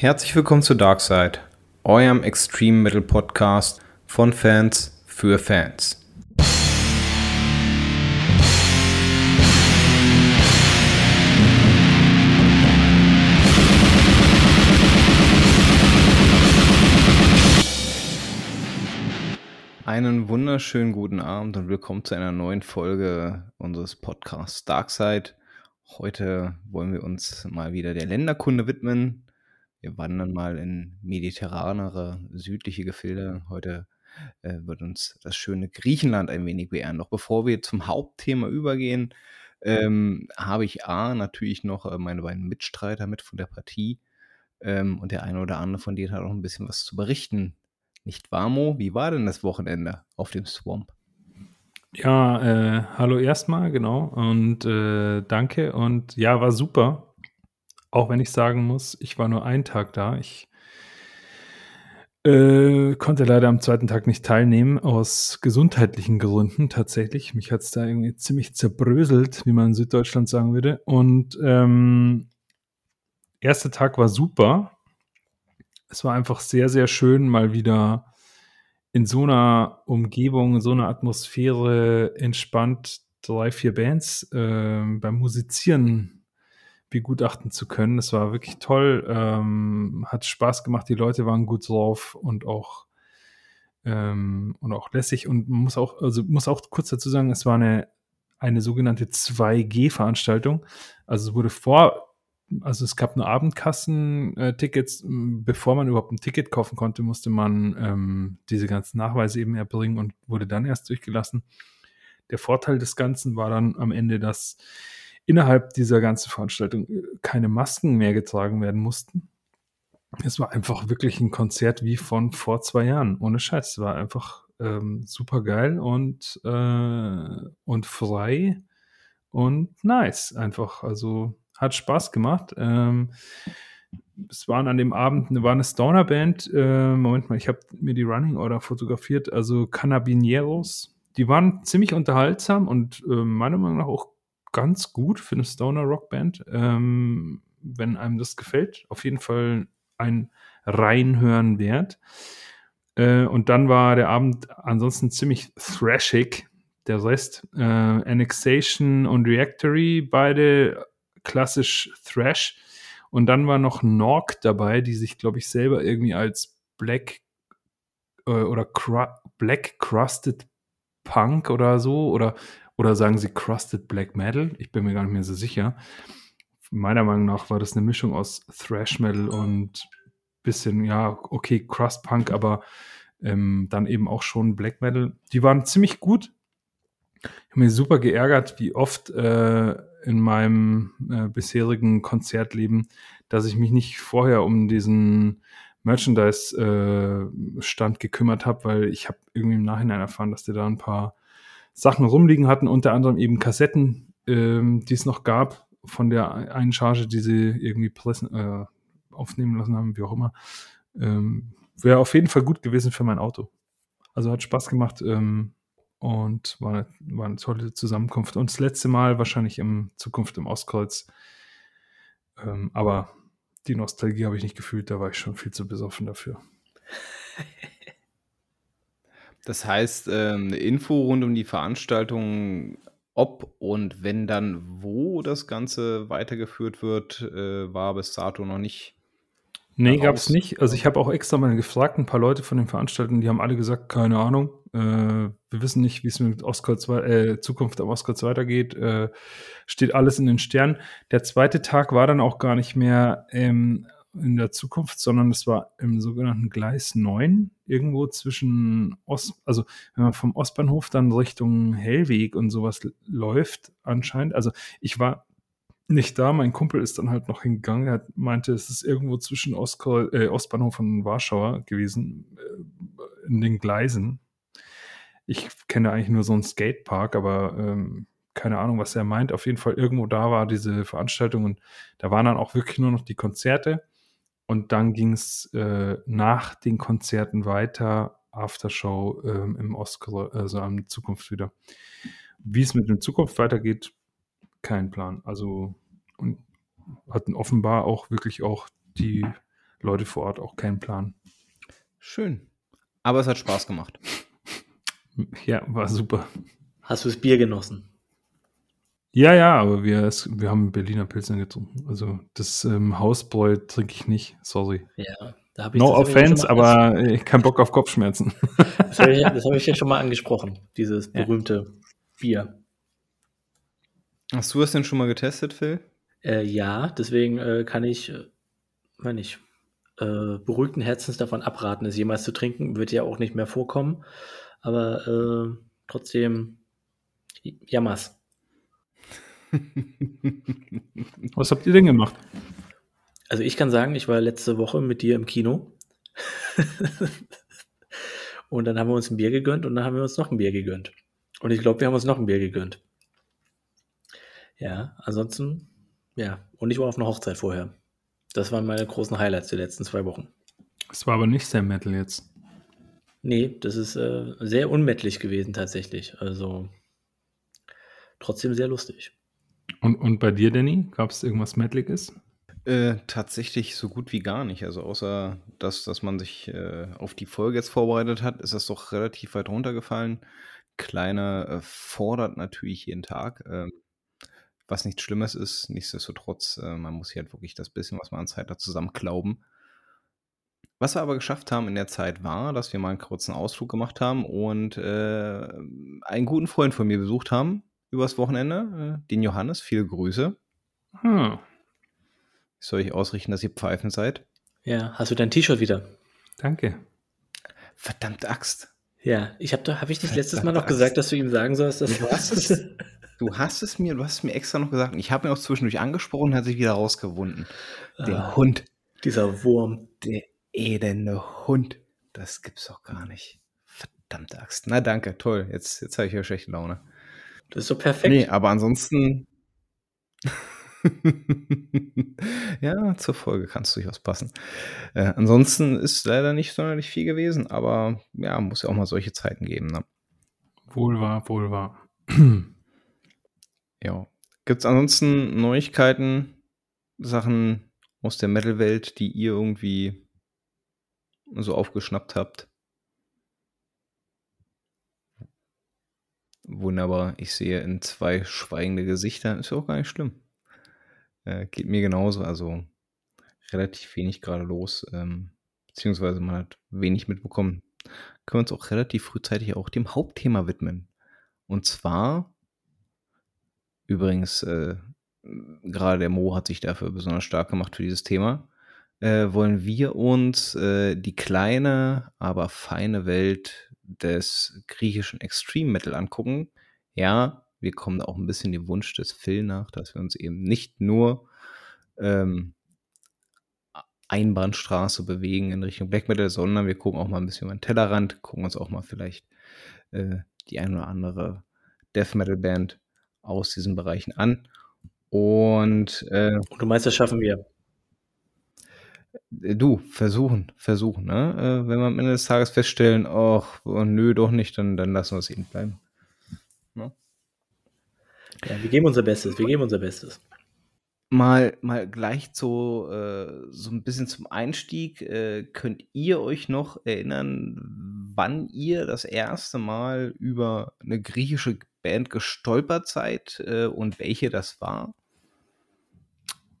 Herzlich willkommen zu Darkside, eurem Extreme Metal Podcast von Fans für Fans. Einen wunderschönen guten Abend und willkommen zu einer neuen Folge unseres Podcasts Darkside. Heute wollen wir uns mal wieder der Länderkunde widmen. Wir wandern mal in mediterranere, südliche Gefilde. Heute äh, wird uns das schöne Griechenland ein wenig beehren. Doch bevor wir zum Hauptthema übergehen, ähm, habe ich A, natürlich noch äh, meine beiden Mitstreiter mit von der Partie. Ähm, und der eine oder andere von denen hat auch ein bisschen was zu berichten. Nicht wahr, Mo? Wie war denn das Wochenende auf dem Swamp? Ja, äh, hallo erstmal, genau. Und äh, danke. Und ja, war super. Auch wenn ich sagen muss, ich war nur einen Tag da. Ich äh, konnte leider am zweiten Tag nicht teilnehmen, aus gesundheitlichen Gründen tatsächlich. Mich hat es da irgendwie ziemlich zerbröselt, wie man in Süddeutschland sagen würde. Und ähm, erster Tag war super. Es war einfach sehr, sehr schön, mal wieder in so einer Umgebung, in so einer Atmosphäre entspannt drei, vier Bands äh, beim Musizieren begutachten zu können. Das war wirklich toll, ähm, hat Spaß gemacht, die Leute waren gut drauf und auch ähm, und auch lässig und muss auch, also muss auch kurz dazu sagen, es war eine, eine sogenannte 2G-Veranstaltung. Also es wurde vor also es gab nur Abendkassen-Tickets. Bevor man überhaupt ein Ticket kaufen konnte, musste man ähm, diese ganzen Nachweise eben erbringen und wurde dann erst durchgelassen. Der Vorteil des Ganzen war dann am Ende, dass innerhalb dieser ganzen Veranstaltung äh, keine Masken mehr getragen werden mussten. Es war einfach wirklich ein Konzert wie von vor zwei Jahren. Ohne Scheiß. Es war einfach ähm, super geil und, äh, und frei und nice. Einfach. Also hat Spaß gemacht. Ähm, es waren an dem Abend, war eine Stoner-Band. Äh, Moment mal, ich habe mir die Running Order fotografiert. Also Cannabinieros. Die waren ziemlich unterhaltsam und äh, meiner Meinung nach auch ganz gut für eine Stoner-Rock-Band. Ähm, wenn einem das gefällt, auf jeden Fall ein Reinhören wert. Äh, und dann war der Abend ansonsten ziemlich thrashig. Der Rest, äh, Annexation und Reactory, beide klassisch Thrash. Und dann war noch Nork dabei, die sich, glaube ich, selber irgendwie als Black äh, oder Cru Black Crusted Punk oder so oder, oder sagen sie Crusted Black Metal. Ich bin mir gar nicht mehr so sicher. Meiner Meinung nach war das eine Mischung aus Thrash Metal und bisschen, ja, okay, Crust Punk, aber ähm, dann eben auch schon Black Metal. Die waren ziemlich gut. Ich habe mich super geärgert, wie oft äh, in meinem äh, bisherigen Konzertleben, dass ich mich nicht vorher um diesen Merchandise-Stand äh, gekümmert habe, weil ich habe irgendwie im Nachhinein erfahren, dass die da ein paar Sachen rumliegen hatten, unter anderem eben Kassetten, ähm, die es noch gab von der einen Charge, die sie irgendwie pressen, äh, aufnehmen lassen haben, wie auch immer. Ähm, Wäre auf jeden Fall gut gewesen für mein Auto. Also hat Spaß gemacht. Ähm, und war eine, war eine tolle Zusammenkunft. Und das letzte Mal wahrscheinlich in Zukunft im Ostkreuz. Ähm, aber die Nostalgie habe ich nicht gefühlt, da war ich schon viel zu besoffen dafür. Das heißt, ähm, eine Info rund um die Veranstaltung, ob und wenn dann wo das Ganze weitergeführt wird, äh, war bis dato noch nicht Nee, gab es nicht. Also ich habe auch extra mal gefragt, ein paar Leute von den Veranstaltern, die haben alle gesagt, keine Ahnung. Äh, wir wissen nicht, wie es mit Oscar äh, Zukunft am Oscar weitergeht. Äh, steht alles in den Sternen. Der zweite Tag war dann auch gar nicht mehr ähm, in der Zukunft, sondern es war im sogenannten Gleis 9, irgendwo zwischen Ost, also wenn man vom Ostbahnhof dann Richtung Hellweg und sowas läuft, anscheinend. Also ich war nicht da. Mein Kumpel ist dann halt noch hingegangen. Er meinte, es ist irgendwo zwischen Ostkreuz, äh, Ostbahnhof und Warschauer gewesen, äh, in den Gleisen. Ich kenne eigentlich nur so einen Skatepark, aber ähm, keine Ahnung, was er meint. Auf jeden Fall irgendwo da war diese Veranstaltung und da waren dann auch wirklich nur noch die Konzerte. Und dann ging es äh, nach den Konzerten weiter, Aftershow ähm, im Ostkreuz, also am Zukunft wieder. Wie es mit der Zukunft weitergeht, kein Plan. Also und hatten offenbar auch wirklich auch die Leute vor Ort auch keinen Plan. Schön. Aber es hat Spaß gemacht. Ja, war super. Hast du das Bier genossen? Ja, ja, aber wir, es, wir haben Berliner Pilzen getrunken. Also das ähm, Hausbräu trinke ich nicht, sorry. Ja, da habe ich No offense, aber äh, kein Bock auf Kopfschmerzen. Das habe ich, hab ich ja schon mal angesprochen, dieses berühmte ja. Bier. Hast du es denn schon mal getestet, Phil? Äh, ja, deswegen äh, kann ich, äh, meine ich, äh, beruhigten Herzens davon abraten, es jemals zu trinken. Wird ja auch nicht mehr vorkommen. Aber äh, trotzdem, jammers. Was habt ihr denn gemacht? Also ich kann sagen, ich war letzte Woche mit dir im Kino. und dann haben wir uns ein Bier gegönnt und dann haben wir uns noch ein Bier gegönnt. Und ich glaube, wir haben uns noch ein Bier gegönnt. Ja, ansonsten, ja. Und ich war auf einer Hochzeit vorher. Das waren meine großen Highlights der letzten zwei Wochen. Es war aber nicht Sam Metal jetzt. Nee, das ist äh, sehr unmettlich gewesen tatsächlich. Also trotzdem sehr lustig. Und, und bei dir, Danny, gab es irgendwas Mettliges? Äh, tatsächlich so gut wie gar nicht. Also außer dass, dass man sich äh, auf die Folge jetzt vorbereitet hat, ist das doch relativ weit runtergefallen. Kleiner äh, fordert natürlich jeden Tag. Ähm, was nichts Schlimmes ist, nichtsdestotrotz, äh, man muss hier halt wirklich das bisschen, was man an Zeit hat, zusammenklauben. Was wir aber geschafft haben in der Zeit war, dass wir mal einen kurzen Ausflug gemacht haben und äh, einen guten Freund von mir besucht haben übers Wochenende, äh, den Johannes. Viele Grüße. Hm. Soll ich ausrichten, dass ihr Pfeifen seid? Ja, hast du dein T-Shirt wieder? Danke. Verdammte Axt. Ja, ich habe habe ich nicht letztes Mal noch Axt. gesagt, dass du ihm sagen sollst, dass du hast es. Du hast es mir, du hast es mir extra noch gesagt. Ich habe mir auch zwischendurch angesprochen, hat sich wieder rausgewunden. Der ah, Hund. Dieser Wurm. Der elende Hund. Das gibt's doch gar nicht. Verdammte Axt. Na danke, toll. Jetzt, jetzt habe ich ja schlechte Laune. Das ist so perfekt. Nee, aber ansonsten. ja, zur Folge kann es durchaus passen. Äh, ansonsten ist leider nicht sonderlich viel gewesen, aber ja, muss ja auch mal solche Zeiten geben. Ne? Wohl wahr, wohl wahr. ja. Gibt es ansonsten Neuigkeiten, Sachen aus der Metal-Welt, die ihr irgendwie so aufgeschnappt habt? Wunderbar. Ich sehe in zwei schweigende Gesichter. Ist ja auch gar nicht schlimm. Äh, geht mir genauso. Also relativ wenig gerade los. Ähm, beziehungsweise man hat wenig mitbekommen. Können wir uns auch relativ frühzeitig auch dem Hauptthema widmen. Und zwar, übrigens, äh, gerade der Mo hat sich dafür besonders stark gemacht für dieses Thema äh, wollen wir uns äh, die kleine, aber feine Welt des griechischen Extreme Metal angucken. Ja, wir kommen da auch ein bisschen dem Wunsch des Phil nach, dass wir uns eben nicht nur ähm, Einbahnstraße bewegen in Richtung Black Metal, sondern wir gucken auch mal ein bisschen über den Tellerrand, gucken uns auch mal vielleicht äh, die ein oder andere Death Metal Band aus diesen Bereichen an. Und, äh, Und du meinst, das schaffen wir? Äh, du, versuchen, versuchen, ne? Äh, wenn wir am Ende des Tages feststellen, ach, oh, nö, doch nicht, dann, dann lassen wir es eben bleiben. Ne? Ja, wir geben unser Bestes, wir geben unser Bestes. Mal, mal gleich so, äh, so ein bisschen zum Einstieg. Äh, könnt ihr euch noch erinnern, wann ihr das erste Mal über eine griechische Band gestolpert seid äh, und welche das war?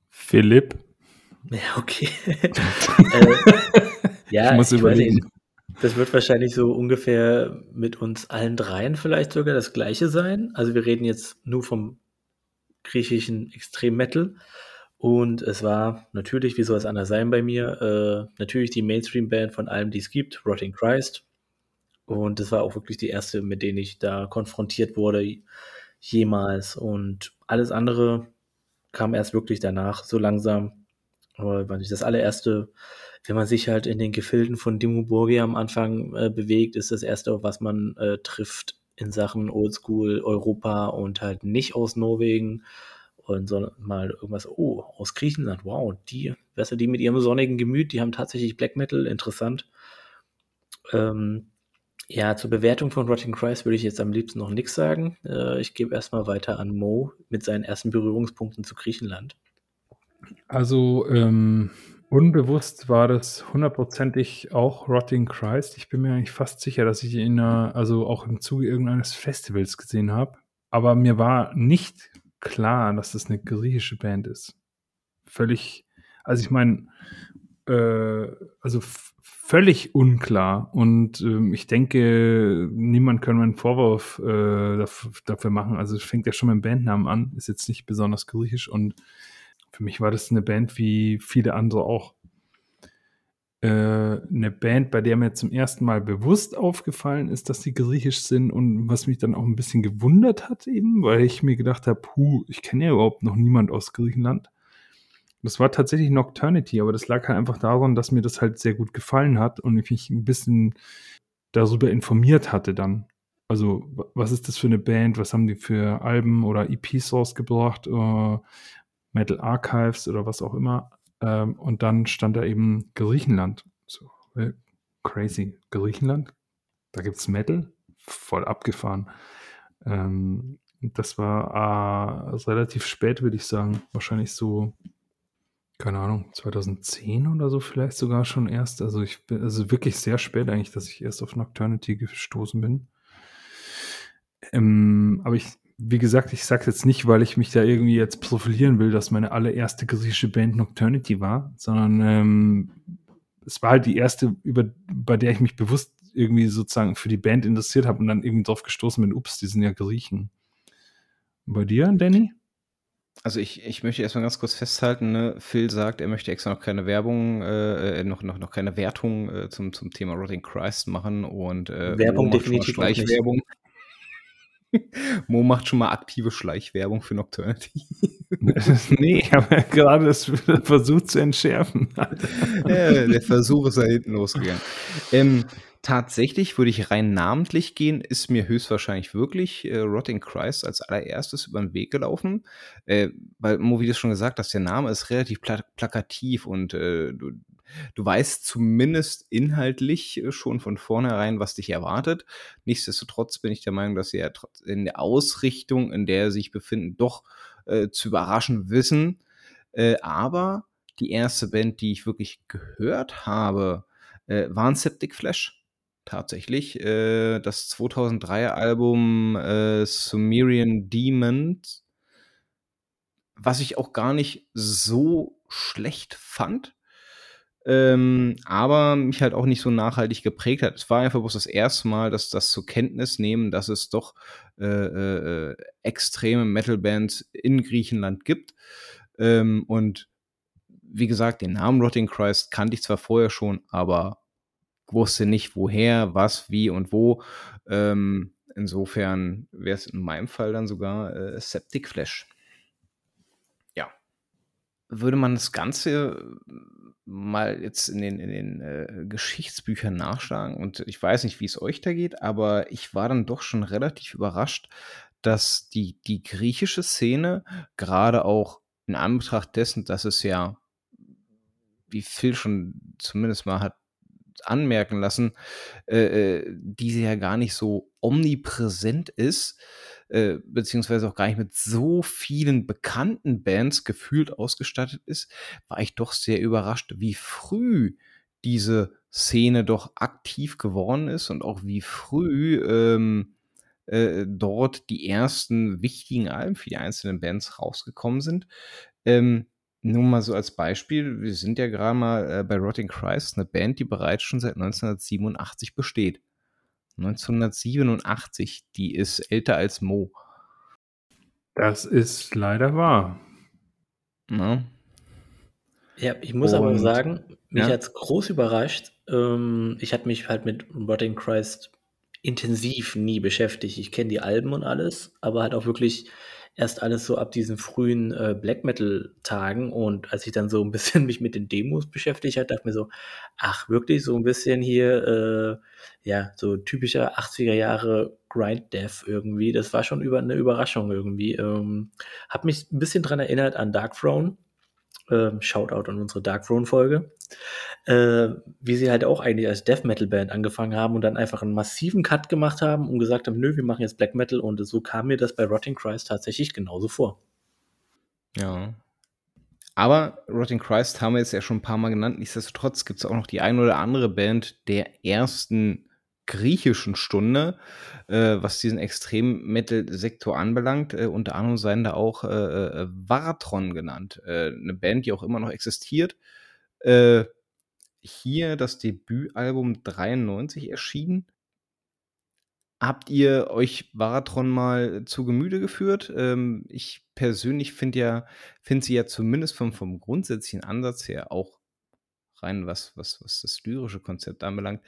Philipp. Ja, okay. äh, ja, ich muss ich überlegen. Nicht, das wird wahrscheinlich so ungefähr mit uns allen dreien vielleicht sogar das gleiche sein. Also wir reden jetzt nur vom griechischen Extrem Metal. Und es war natürlich, wie soll es anders sein bei mir, äh, natürlich die Mainstream-Band von allem, die es gibt, Rotting Christ. Und das war auch wirklich die erste, mit denen ich da konfrontiert wurde, jemals. Und alles andere kam erst wirklich danach, so langsam. Aber das allererste, wenn man sich halt in den Gefilden von Dimmu am Anfang äh, bewegt, ist das erste, was man äh, trifft in Sachen Oldschool Europa und halt nicht aus Norwegen und so mal irgendwas, oh, aus Griechenland, wow, die, besser die mit ihrem sonnigen Gemüt, die haben tatsächlich Black Metal, interessant. Ähm, ja, zur Bewertung von Rotting Christ würde ich jetzt am liebsten noch nichts sagen. Äh, ich gebe erstmal weiter an Mo mit seinen ersten Berührungspunkten zu Griechenland. Also, ähm, Unbewusst war das hundertprozentig auch Rotting Christ. Ich bin mir eigentlich fast sicher, dass ich ihn, äh, also auch im Zuge irgendeines Festivals gesehen habe. Aber mir war nicht klar, dass das eine griechische Band ist. Völlig, also ich meine, äh, also völlig unklar. Und ähm, ich denke, niemand kann einen Vorwurf äh, dafür, machen. Also fängt ja schon mit dem Bandnamen an, ist jetzt nicht besonders griechisch und für mich war das eine Band wie viele andere auch. Äh, eine Band, bei der mir zum ersten Mal bewusst aufgefallen ist, dass sie griechisch sind und was mich dann auch ein bisschen gewundert hat eben, weil ich mir gedacht habe, puh, ich kenne ja überhaupt noch niemand aus Griechenland. Das war tatsächlich Nocturnity, aber das lag halt einfach daran, dass mir das halt sehr gut gefallen hat und ich mich ein bisschen darüber informiert hatte dann. Also, was ist das für eine Band? Was haben die für Alben oder EPs rausgebracht? Äh, Metal Archives oder was auch immer. Ähm, und dann stand da eben Griechenland. So, äh, crazy. Griechenland? Da gibt es Metal? Voll abgefahren. Ähm, das war äh, relativ spät, würde ich sagen. Wahrscheinlich so, keine Ahnung, 2010 oder so vielleicht sogar schon erst. Also ich bin, also wirklich sehr spät eigentlich, dass ich erst auf Nocturnity gestoßen bin. Ähm, aber ich wie gesagt, ich sage jetzt nicht, weil ich mich da irgendwie jetzt profilieren will, dass meine allererste griechische Band Nocturnity war, sondern ähm, es war halt die erste, über, bei der ich mich bewusst irgendwie sozusagen für die Band interessiert habe und dann irgendwie drauf gestoßen bin, ups, die sind ja Griechen. Und bei dir, Danny? Also ich, ich möchte erstmal ganz kurz festhalten, ne? Phil sagt, er möchte extra noch keine Werbung, äh, äh noch, noch, noch keine Wertung äh, zum, zum Thema Rotting Christ machen und äh, Werbung definitiv Werbung. Mo macht schon mal aktive Schleichwerbung für Nocturnity. nee, aber gerade das versucht zu entschärfen. ja, der Versuch ist da hinten losgegangen. Ähm, tatsächlich würde ich rein namentlich gehen, ist mir höchstwahrscheinlich wirklich äh, Rotting Christ als allererstes über den Weg gelaufen. Äh, weil, Mo, wie du schon gesagt hast, der Name ist relativ pla plakativ und äh, du, Du weißt zumindest inhaltlich äh, schon von vornherein, was dich erwartet. Nichtsdestotrotz bin ich der Meinung, dass sie ja in der Ausrichtung, in der sie sich befinden, doch äh, zu überraschen wissen. Äh, aber die erste Band, die ich wirklich gehört habe, äh, war ein Septic Flash. Tatsächlich. Äh, das 2003er Album äh, Sumerian Demons, was ich auch gar nicht so schlecht fand ähm, aber mich halt auch nicht so nachhaltig geprägt hat. Es war einfach bloß das erste Mal, dass das zur Kenntnis nehmen, dass es doch äh, äh, extreme Metal-Bands in Griechenland gibt. Ähm, und wie gesagt, den Namen Rotting Christ kannte ich zwar vorher schon, aber wusste nicht woher, was, wie und wo. Ähm, insofern wäre es in meinem Fall dann sogar äh, Septic Flash. Ja. Würde man das Ganze mal jetzt in den, in den äh, Geschichtsbüchern nachschlagen und ich weiß nicht, wie es euch da geht, aber ich war dann doch schon relativ überrascht, dass die, die griechische Szene gerade auch in Anbetracht dessen, dass es ja, wie Phil schon zumindest mal hat anmerken lassen, äh, äh diese ja gar nicht so omnipräsent ist, äh, beziehungsweise auch gar nicht mit so vielen bekannten Bands gefühlt ausgestattet ist, war ich doch sehr überrascht, wie früh diese Szene doch aktiv geworden ist und auch wie früh ähm, äh, dort die ersten wichtigen Alben für die einzelnen Bands rausgekommen sind. Ähm, nur mal so als Beispiel, wir sind ja gerade mal äh, bei Rotting Christ, eine Band, die bereits schon seit 1987 besteht. 1987, die ist älter als Mo. Das ist leider wahr. Na? Ja, ich muss Und, aber sagen, mich ja? hat es groß überrascht. Ähm, ich hatte mich halt mit Rotting Christ intensiv nie beschäftigt. Ich kenne die Alben und alles, aber halt auch wirklich erst alles so ab diesen frühen äh, Black Metal-Tagen. Und als ich dann so ein bisschen mich mit den Demos beschäftigt habe, dachte ich mir so, ach, wirklich so ein bisschen hier, äh, ja, so typischer 80er Jahre Grind Death irgendwie. Das war schon über eine Überraschung irgendwie. Ähm, hab mich ein bisschen dran erinnert an Dark Throne. Ähm, Shoutout an unsere Dark Throne-Folge. Äh, wie sie halt auch eigentlich als Death Metal Band angefangen haben und dann einfach einen massiven Cut gemacht haben und gesagt haben, nö, wir machen jetzt Black Metal und so kam mir das bei Rotting Christ tatsächlich genauso vor. Ja. aber Rotting Christ haben wir jetzt ja schon ein paar Mal genannt. Nichtsdestotrotz gibt es auch noch die ein oder andere Band der ersten griechischen Stunde, äh, was diesen Extrem-Metal-Sektor anbelangt. Äh, unter anderem seien da auch äh, äh Varatron genannt. Äh, eine Band, die auch immer noch existiert. Äh, hier das Debütalbum 93 erschienen. Habt ihr euch Varatron mal zu Gemüte geführt? Ähm, ich persönlich finde ja finde sie ja zumindest vom vom grundsätzlichen Ansatz her auch rein was was was das lyrische Konzept anbelangt,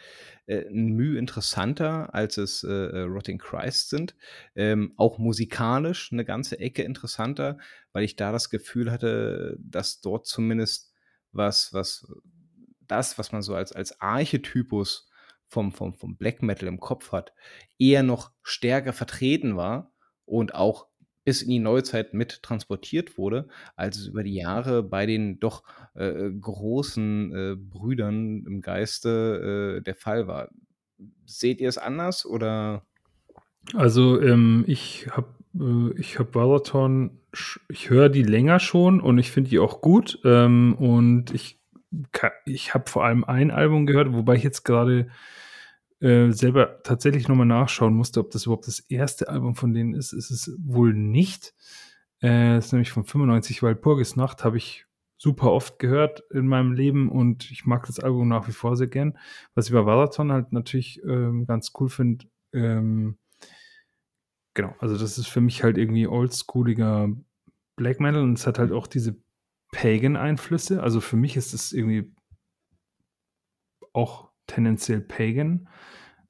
äh, 'n Mühe interessanter, als es, äh, äh, Rotting Christ sind. Ähm, auch musikalisch eine ganze Ecke interessanter, weil ich da das Gefühl hatte, dass dort zumindest was was das, was man so als als Archetypus vom vom vom Black Metal im Kopf hat, eher noch stärker vertreten war und auch bis in die Neuzeit mit transportiert wurde, als es über die Jahre bei den doch, äh, äh großen, äh, Brüdern im Geiste, äh, der Fall war. Seht ihr es anders oder? Also, ähm, ich habe äh, ich habe Balaton ich höre die länger schon und ich finde die auch gut, ähm, und ich ich habe vor allem ein Album gehört, wobei ich jetzt gerade äh, selber tatsächlich nochmal nachschauen musste, ob das überhaupt das erste Album von denen ist. Ist es wohl nicht. Äh, ist nämlich von 95, weil Purgis Nacht habe ich super oft gehört in meinem Leben und ich mag das Album nach wie vor sehr gern. Was ich bei Valaton halt natürlich ähm, ganz cool finde, ähm, genau, also das ist für mich halt irgendwie oldschooliger Black Metal und es hat halt auch diese Pagan-Einflüsse. Also für mich ist es irgendwie auch tendenziell Pagan.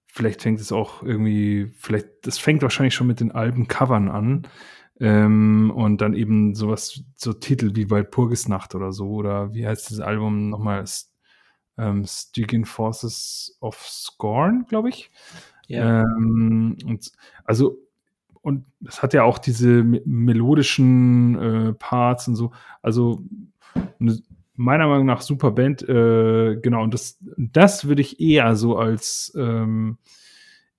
Vielleicht fängt es auch irgendwie, vielleicht, das fängt wahrscheinlich schon mit den Albencovern an. Ähm, und dann eben sowas, so Titel wie Walpurgisnacht oder so, oder wie heißt das Album nochmal? Ähm, Stygian Forces of Scorn, glaube ich. Ja. Ähm, und also, und das hat ja auch diese melodischen äh, Parts und so. Also, eine meiner Meinung nach super Band. Äh, genau, und das, das würde ich eher so als ähm,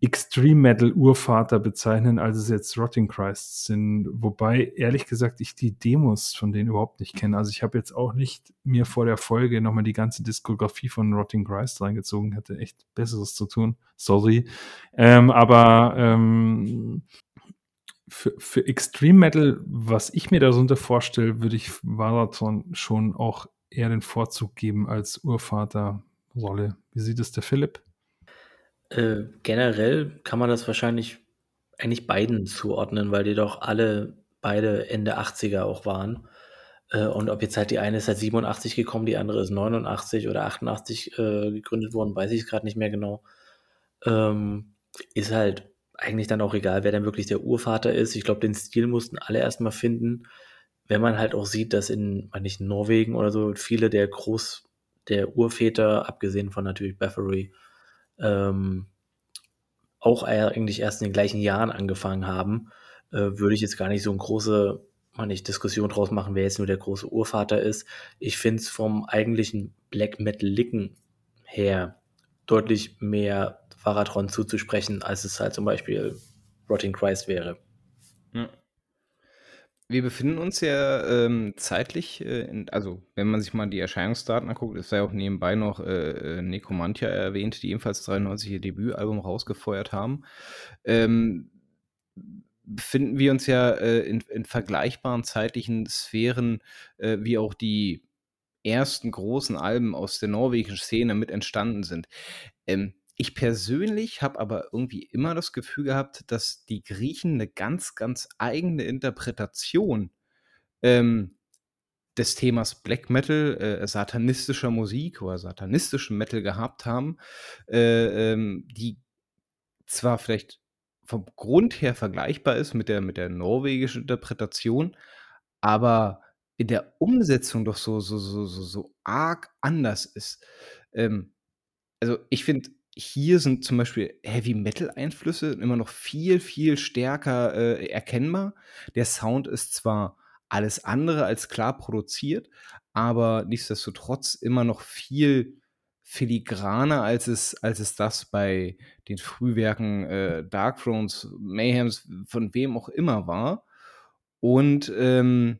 Extreme Metal Urvater bezeichnen, als es jetzt Rotting Christ sind. Wobei, ehrlich gesagt, ich die Demos von denen überhaupt nicht kenne. Also ich habe jetzt auch nicht mir vor der Folge nochmal die ganze Diskografie von Rotting Christ reingezogen. Hätte echt Besseres zu tun. Sorry. Ähm, aber ähm, für, für Extreme Metal, was ich mir darunter vorstelle, würde ich Varathon schon auch eher den Vorzug geben als Urvaterrolle. Wie sieht es der Philipp? Äh, generell kann man das wahrscheinlich eigentlich beiden zuordnen, weil die doch alle beide Ende 80er auch waren. Äh, und ob jetzt halt die eine ist seit 87 gekommen, die andere ist 89 oder 88 äh, gegründet worden, weiß ich gerade nicht mehr genau. Ähm, ist halt eigentlich dann auch egal, wer dann wirklich der Urvater ist. Ich glaube, den Stil mussten alle erstmal finden wenn man halt auch sieht, dass in, nicht Norwegen oder so, viele der Groß, der Urväter, abgesehen von natürlich Bathory, ähm, auch eigentlich erst in den gleichen Jahren angefangen haben, äh, würde ich jetzt gar nicht so eine große man nicht Diskussion draus machen, wer jetzt nur der große Urvater ist. Ich finde es vom eigentlichen Black Metal-Licken her deutlich mehr Varatron zuzusprechen, als es halt zum Beispiel Rotting Christ wäre. Ja. Wir befinden uns ja ähm, zeitlich, äh, in, also wenn man sich mal die Erscheinungsdaten anguckt, ist ja auch nebenbei noch äh, äh Necromantia erwähnt, die ebenfalls 93 ihr Debütalbum rausgefeuert haben. Ähm, befinden wir uns ja äh, in, in, vergleichbaren zeitlichen Sphären, äh, wie auch die ersten großen Alben aus der norwegischen Szene mit entstanden sind. Ähm, ich persönlich habe aber irgendwie immer das Gefühl gehabt, dass die Griechen eine ganz, ganz eigene Interpretation ähm, des Themas Black Metal, äh, satanistischer Musik oder satanistischem Metal gehabt haben, äh, ähm, die zwar vielleicht vom Grund her vergleichbar ist mit der, mit der norwegischen Interpretation, aber in der Umsetzung doch so, so, so, so, so arg anders ist. Ähm, also ich finde, hier sind zum Beispiel Heavy-Metal-Einflüsse immer noch viel, viel stärker äh, erkennbar. Der Sound ist zwar alles andere als klar produziert, aber nichtsdestotrotz immer noch viel filigraner, als es, als es das bei den Frühwerken äh, Dark Thrones, Mayhems, von wem auch immer war. Und ähm,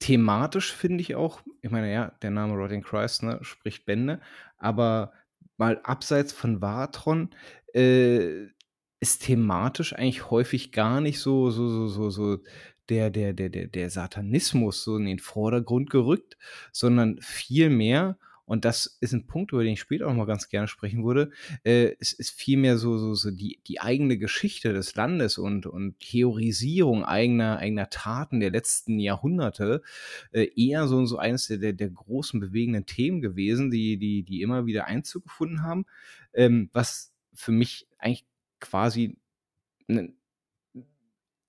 thematisch finde ich auch ich meine, ja, der Name Rotting Christ, ne, spricht Bände, aber mal abseits von Varatron, äh, ist thematisch eigentlich häufig gar nicht so so so so so der der der der der Satanismus so in den Vordergrund gerückt, sondern vielmehr und das ist ein Punkt, über den ich später auch mal ganz gerne sprechen würde, äh, es ist vielmehr so so so die die eigene Geschichte des Landes und und Theorisierung eigener eigener Taten der letzten Jahrhunderte, äh, eher so so eines der der der großen bewegenden Themen gewesen, die die die immer wieder Einzug gefunden haben, ähm, was für mich eigentlich quasi 'nen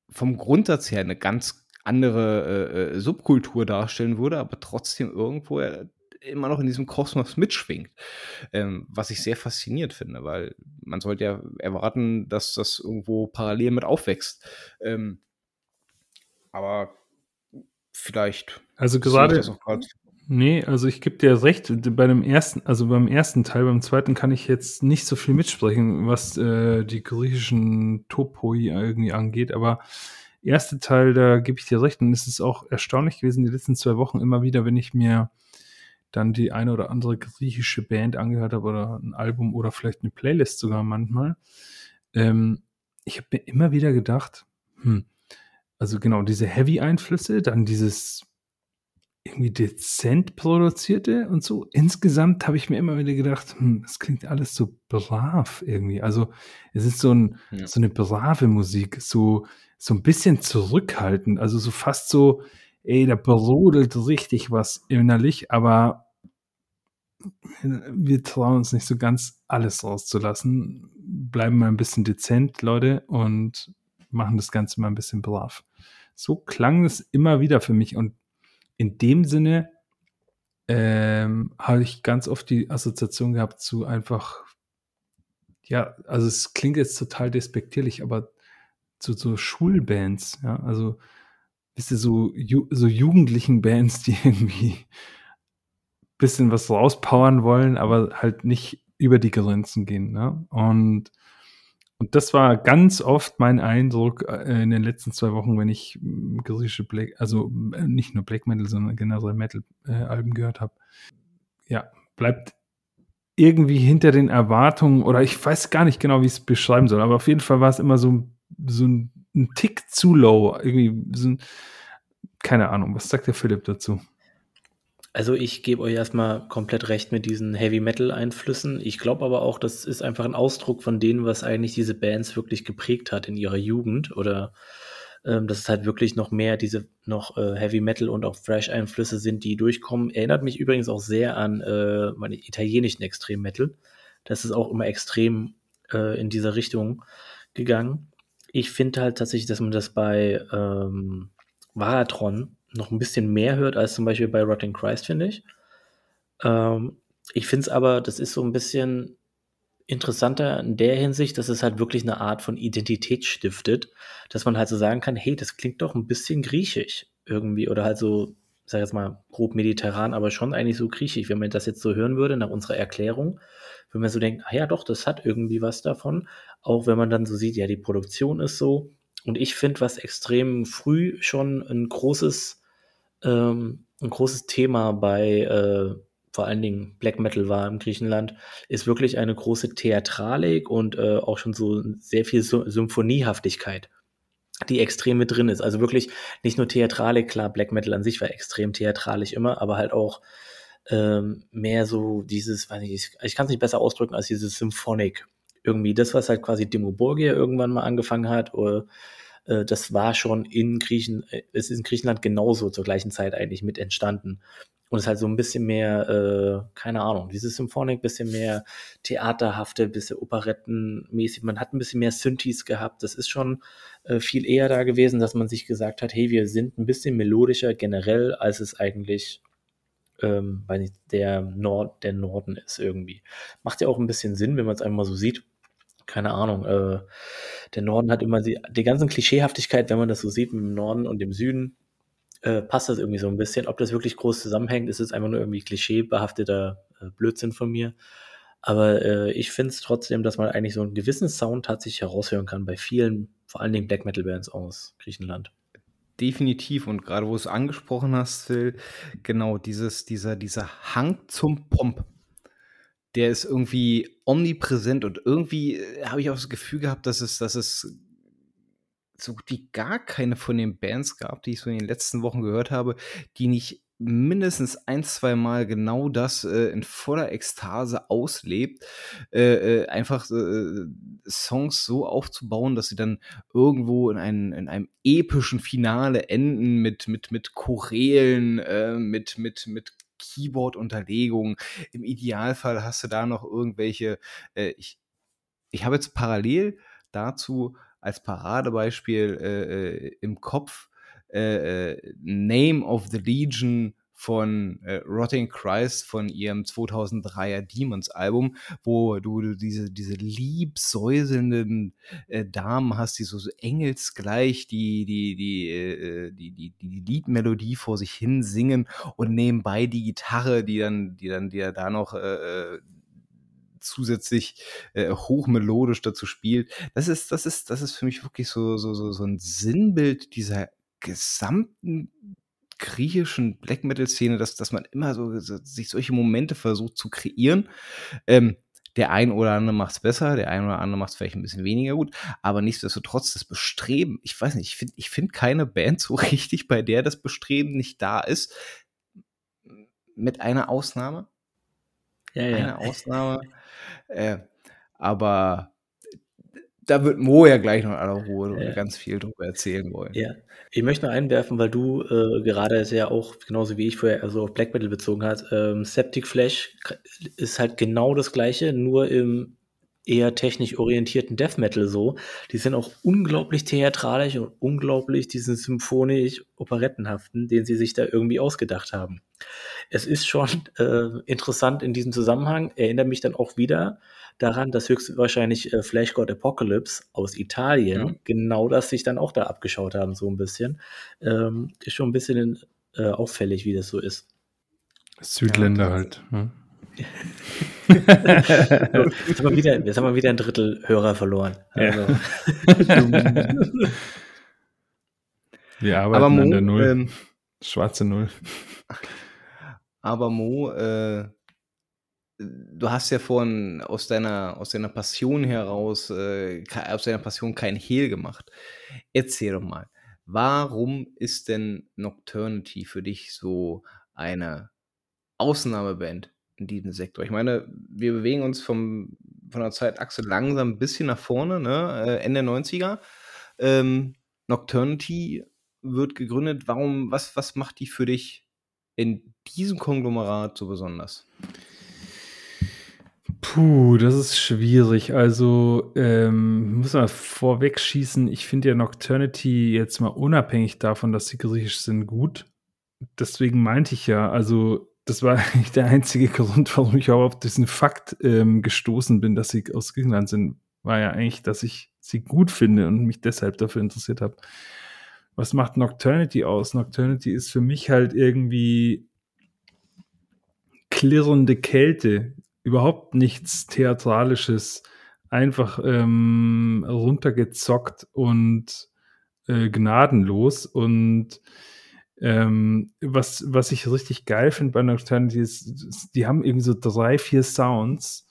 vom Grundsatz her eine ganz andere, äh, äh, Subkultur darstellen würde, aber trotzdem irgendwo, äh, immer noch in diesem Kosmos mitschwingt. Ähm, was ich sehr faszinierend finde, weil man sollte ja erwarten, dass das irgendwo parallel mit aufwächst. Ähm, aber vielleicht Also gerade das auch grad Ne, also ich gebe dir recht, bei dem ersten also beim ersten Teil, beim zweiten kann ich jetzt nicht so viel mitsprechen, was, äh, die griechischen Topoi irgendwie angeht, aber erste Teil, da gebe ich dir recht und es ist auch erstaunlich gewesen die letzten 2 Wochen immer wieder, wenn ich mir dann die eine oder andere griechische Band angehört habe oder ein Album oder vielleicht eine Playlist sogar manchmal. Ähm, ich habe mir immer wieder gedacht, hm, also genau, diese Heavy-Einflüsse, dann dieses irgendwie dezent produzierte und so. Insgesamt habe ich mir immer wieder gedacht, hm, das klingt alles so brav irgendwie. Also es ist so, ein, Ja. so eine brave Musik, so, so ein bisschen zurückhaltend, also so fast so, ey, da brodelt richtig was innerlich, aber wir trauen uns nicht so ganz alles rauszulassen, bleiben mal ein bisschen dezent, Leute, und machen das Ganze mal ein bisschen brav. So klang es immer wieder für mich und in dem Sinne ähm, habe ich ganz oft die Assoziation gehabt zu einfach, ja, also es klingt jetzt total despektierlich, aber zu so Schulbands, ja, also wisst ihr, so, Ju so jugendlichen Bands, die irgendwie bisschen was rauspowern wollen, aber halt nicht über die Grenzen gehen, ne? Und und das war ganz oft mein Eindruck, äh, in den letzten 2 Wochen, wenn ich, hm, griechische Black also, äh, nicht nur Black Metal, sondern generell Metal, äh, gehört habe. Ja, bleibt irgendwie hinter den Erwartungen oder ich weiß gar nicht genau, wie ich's beschreiben soll, aber auf jeden Fall war es immer so so 'n 'n Tick zu low, irgendwie so 'n keine Ahnung. Was sagt der Philipp dazu? Also, ich gebe euch erst mal komplett recht mit diesen Heavy-Metal-Einflüssen. Ich glaube aber auch, das ist einfach 'n Ausdruck von dem, was eigentlich diese Bands wirklich geprägt hat in ihrer Jugend oder, ähm, dass es halt wirklich noch mehr diese noch, äh, Heavy-Metal und auch Thrash-Einflüsse sind, die durchkommen. Erinnert mich übrigens auch sehr an, äh, meine italienischen Extrem-Metal. Das ist auch immer extrem, äh, in dieser Richtung gegangen. Ich finde halt tatsächlich, dass man das bei, ähm, Varatron noch 'n bisschen mehr hört als zum Beispiel bei Rotting Christ, finde ich. Ähm, ich finde es aber, das ist so 'n bisschen interessanter in der Hinsicht, dass es halt wirklich 'ne Art von Identität stiftet, dass man halt so sagen kann: „Hey, das klingt doch 'n bisschen griechisch irgendwie“ oder halt so, ich sage jetzt mal, grob mediterran, aber schon eigentlich so griechisch. Wenn man das jetzt so hören würde nach unserer Erklärung, würde man so denken: „Ah ja, doch, das hat irgendwie was davon.“ Auch wenn man dann so sieht, ja, die Produktion ist so. Und ich finde, was extrem früh schon 'n großes ähm, 'n großes Thema bei, äh, vor allen Dingen Black Metal war in Griechenland, ist wirklich eine große Theatralik und, äh, auch schon so sehr viel Sy Symphoniehaftigkeit, die extrem mit drin ist. Also, wirklich nicht nur Theatralik, klar, Black Metal an sich war extrem theatralisch immer, aber halt auch, ähm, mehr so dieses, weiß nicht, ich ich kann's nicht besser ausdrücken als dieses Symphonic. Irgendwie das, was halt quasi Dimmu Borgir irgendwann mal angefangen hat, oder äh, das war schon in Griechen äh, es ist in Griechenland genauso zur gleichen Zeit eigentlich mit entstanden. Und es ist halt so 'n bisschen mehr, äh, keine Ahnung, dieses Symphonic, bisschen mehr theaterhafte, bisschen operettenmäßig. Man hat 'n bisschen mehr Synthes gehabt. Das ist schon, äh, viel eher da gewesen, dass man sich gesagt hat: „Hey, wir sind 'n bisschen melodischer generell, als es eigentlich, ähm, weiß nicht, der Nord der Norden ist irgendwie.“ Macht ja auch 'n bisschen Sinn, wenn man's einfach mal so sieht. Keine Ahnung, äh, der Norden hat immer die die ganzen Klischeehaftigkeit, wenn man das so sieht mit dem Norden und dem Süden, äh, passt das irgendwie so 'n bisschen. Ob das wirklich groß zusammenhängt, ist es einfach nur irgendwie klischeebehafteter, äh, Blödsinn von mir. Aber, äh, ich finde es trotzdem, dass man eigentlich so 'n gewissen Sound tatsächlich heraushören kann bei vielen, vor allen Dingen Black Metal Bands aus Griechenland. Definitiv. Und gerade wo du es angesprochen hast, Phil, genau dieses, dieser, dieser Hang zum Pomp, der ist irgendwie omnipräsent und irgendwie äh, habe ich auch das Gefühl gehabt, dass es, dass es so gut wie gar keine von den Bands gab, die ich so in den letzten Wochen gehört habe, die nicht mindestens ein, zwei Mal genau das äh, in voller Ekstase auslebt, äh, äh, einfach äh, Songs so aufzubauen, dass sie dann irgendwo in, ein, in einem epischen Finale enden mit, mit, mit Chorälen, äh, mit, mit, mit Keyboard-Unterlegung. Im Idealfall hast du da noch irgendwelche, äh, ich, ich habe jetzt parallel dazu als Paradebeispiel äh, äh, im Kopf äh, äh, Name of the Legion von äh, Rotting Christ von ihrem 2003er Demons Album, wo du, du diese, diese liebsäuselnden äh, Damen hast, die so, so engelsgleich die, die, die, äh, die, die, die Liedmelodie vor sich hin singen und nebenbei die Gitarre, die dann, die dann, die da noch äh, zusätzlich äh, hochmelodisch dazu spielt. Das ist, das ist, das ist für mich wirklich so, so, so, so ein Sinnbild dieser gesamten griechischen Black Metal-Szene, dass, dass man immer so, so, sich solche Momente versucht zu kreieren. Ähm, der ein oder andere macht es besser, der ein oder andere macht es vielleicht ein bisschen weniger gut, aber nichtsdestotrotz das Bestreben, ich weiß nicht, ich finde ich find keine Band so richtig, bei der das Bestreben nicht da ist, mit einer Ausnahme. Ja, ja. Eine Ausnahme. Äh, aber da wird Mo ja gleich noch in aller Ruhe ja. ganz viel drüber erzählen wollen. Ja, ich möchte noch einwerfen, weil du äh, gerade ja auch, genauso wie ich vorher, also auf Black Metal bezogen hast, ähm, Septic Flash ist halt genau das gleiche, nur im eher technisch orientierten Death Metal so. Die sind auch unglaublich theatralisch und unglaublich diesen symphonisch-operettenhaften, den sie sich da irgendwie ausgedacht haben. Es ist schon äh, interessant in diesem Zusammenhang, erinnere mich dann auch wieder daran, dass höchstwahrscheinlich äh, Flash God Apocalypse aus Italien ja. genau das sich dann auch da abgeschaut haben, so ein bisschen. Ähm, ist schon ein bisschen äh, auffällig, wie das so ist. Südländer ja, halt. Ne? jetzt, haben wir wieder, jetzt haben wir wieder ein Drittel Hörer verloren. Also. wir arbeiten Mo, an der Null. Ähm, Schwarze Null. Aber Mo, äh, du hast ja vorhin aus deiner, aus deiner Passion heraus, äh, aus deiner Passion kein Hehl gemacht. Erzähl doch mal, warum ist denn Nocturnity für dich so eine Ausnahmeband in diesem Sektor? Ich meine, wir bewegen uns vom, von der Zeitachse langsam ein bisschen nach vorne, ne? Äh, Ende 90er. Ähm, Nocturnity wird gegründet. Warum, was, was macht die für dich in diesem Konglomerat so besonders? Puh, das ist schwierig. Also, ähm, muss man vorweg schießen. Ich finde ja Nocturnity jetzt mal unabhängig davon, dass sie griechisch sind, gut. Deswegen meinte ich ja, also, das war eigentlich der einzige Grund, warum ich auch auf diesen Fakt ähm, gestoßen bin, dass sie aus Griechenland sind, war ja eigentlich, dass ich sie gut finde und mich deshalb dafür interessiert habe. Was macht Nocturnity aus? Nocturnity ist für mich halt irgendwie klirrende Kälte, überhaupt nichts Theatralisches, einfach ähm, runtergezockt und äh, gnadenlos. Und ähm, was, was ich richtig geil finde bei Nocturnity ist, die haben irgendwie so drei, vier Sounds,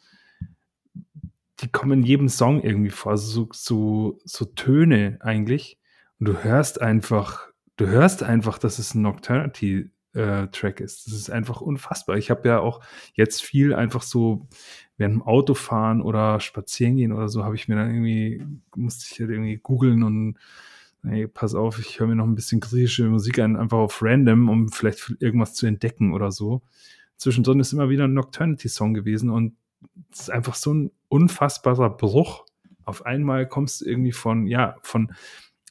die kommen in jedem Song irgendwie vor, also so, so, so Töne eigentlich. Und du hörst einfach, du hörst einfach, dass es ein Nocturnity äh, Track ist. Das ist einfach unfassbar. Ich habe ja auch jetzt viel einfach so während dem Autofahren oder spazieren gehen oder so, habe ich mir dann irgendwie, musste ich halt irgendwie googeln und hey, pass auf, ich höre mir noch ein bisschen griechische Musik an, einfach auf random, um vielleicht irgendwas zu entdecken oder so. Zwischendrin ist immer wieder ein Nocturnity-Song gewesen und es ist einfach so ein unfassbarer Bruch. Auf einmal kommst du irgendwie von, ja, von